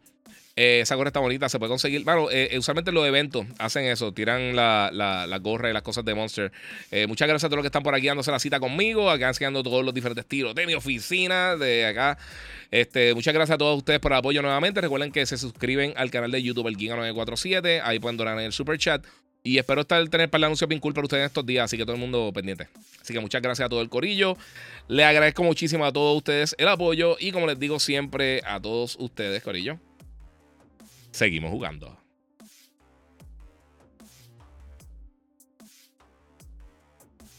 Eh, esa gorra está bonita, se puede conseguir. Bueno, eh, eh, usualmente los eventos hacen eso, tiran la, la, gorra y las cosas de Monster. muchas gracias a todos los que están por aquí dándose la cita conmigo, acá enseñando todos los diferentes tiros de mi oficina, de acá. Este, muchas gracias a todos ustedes por el apoyo nuevamente. Recuerden que se suscriben al canal de YouTube El Giga 947, ahí pueden donar en el super chat. Y espero estar tener para el anuncio bien cool para ustedes estos días, así que todo el mundo pendiente. Así que muchas gracias a todo el corillo. Le agradezco muchísimo a todos ustedes el apoyo y como les digo siempre a todos ustedes, corillo seguimos jugando.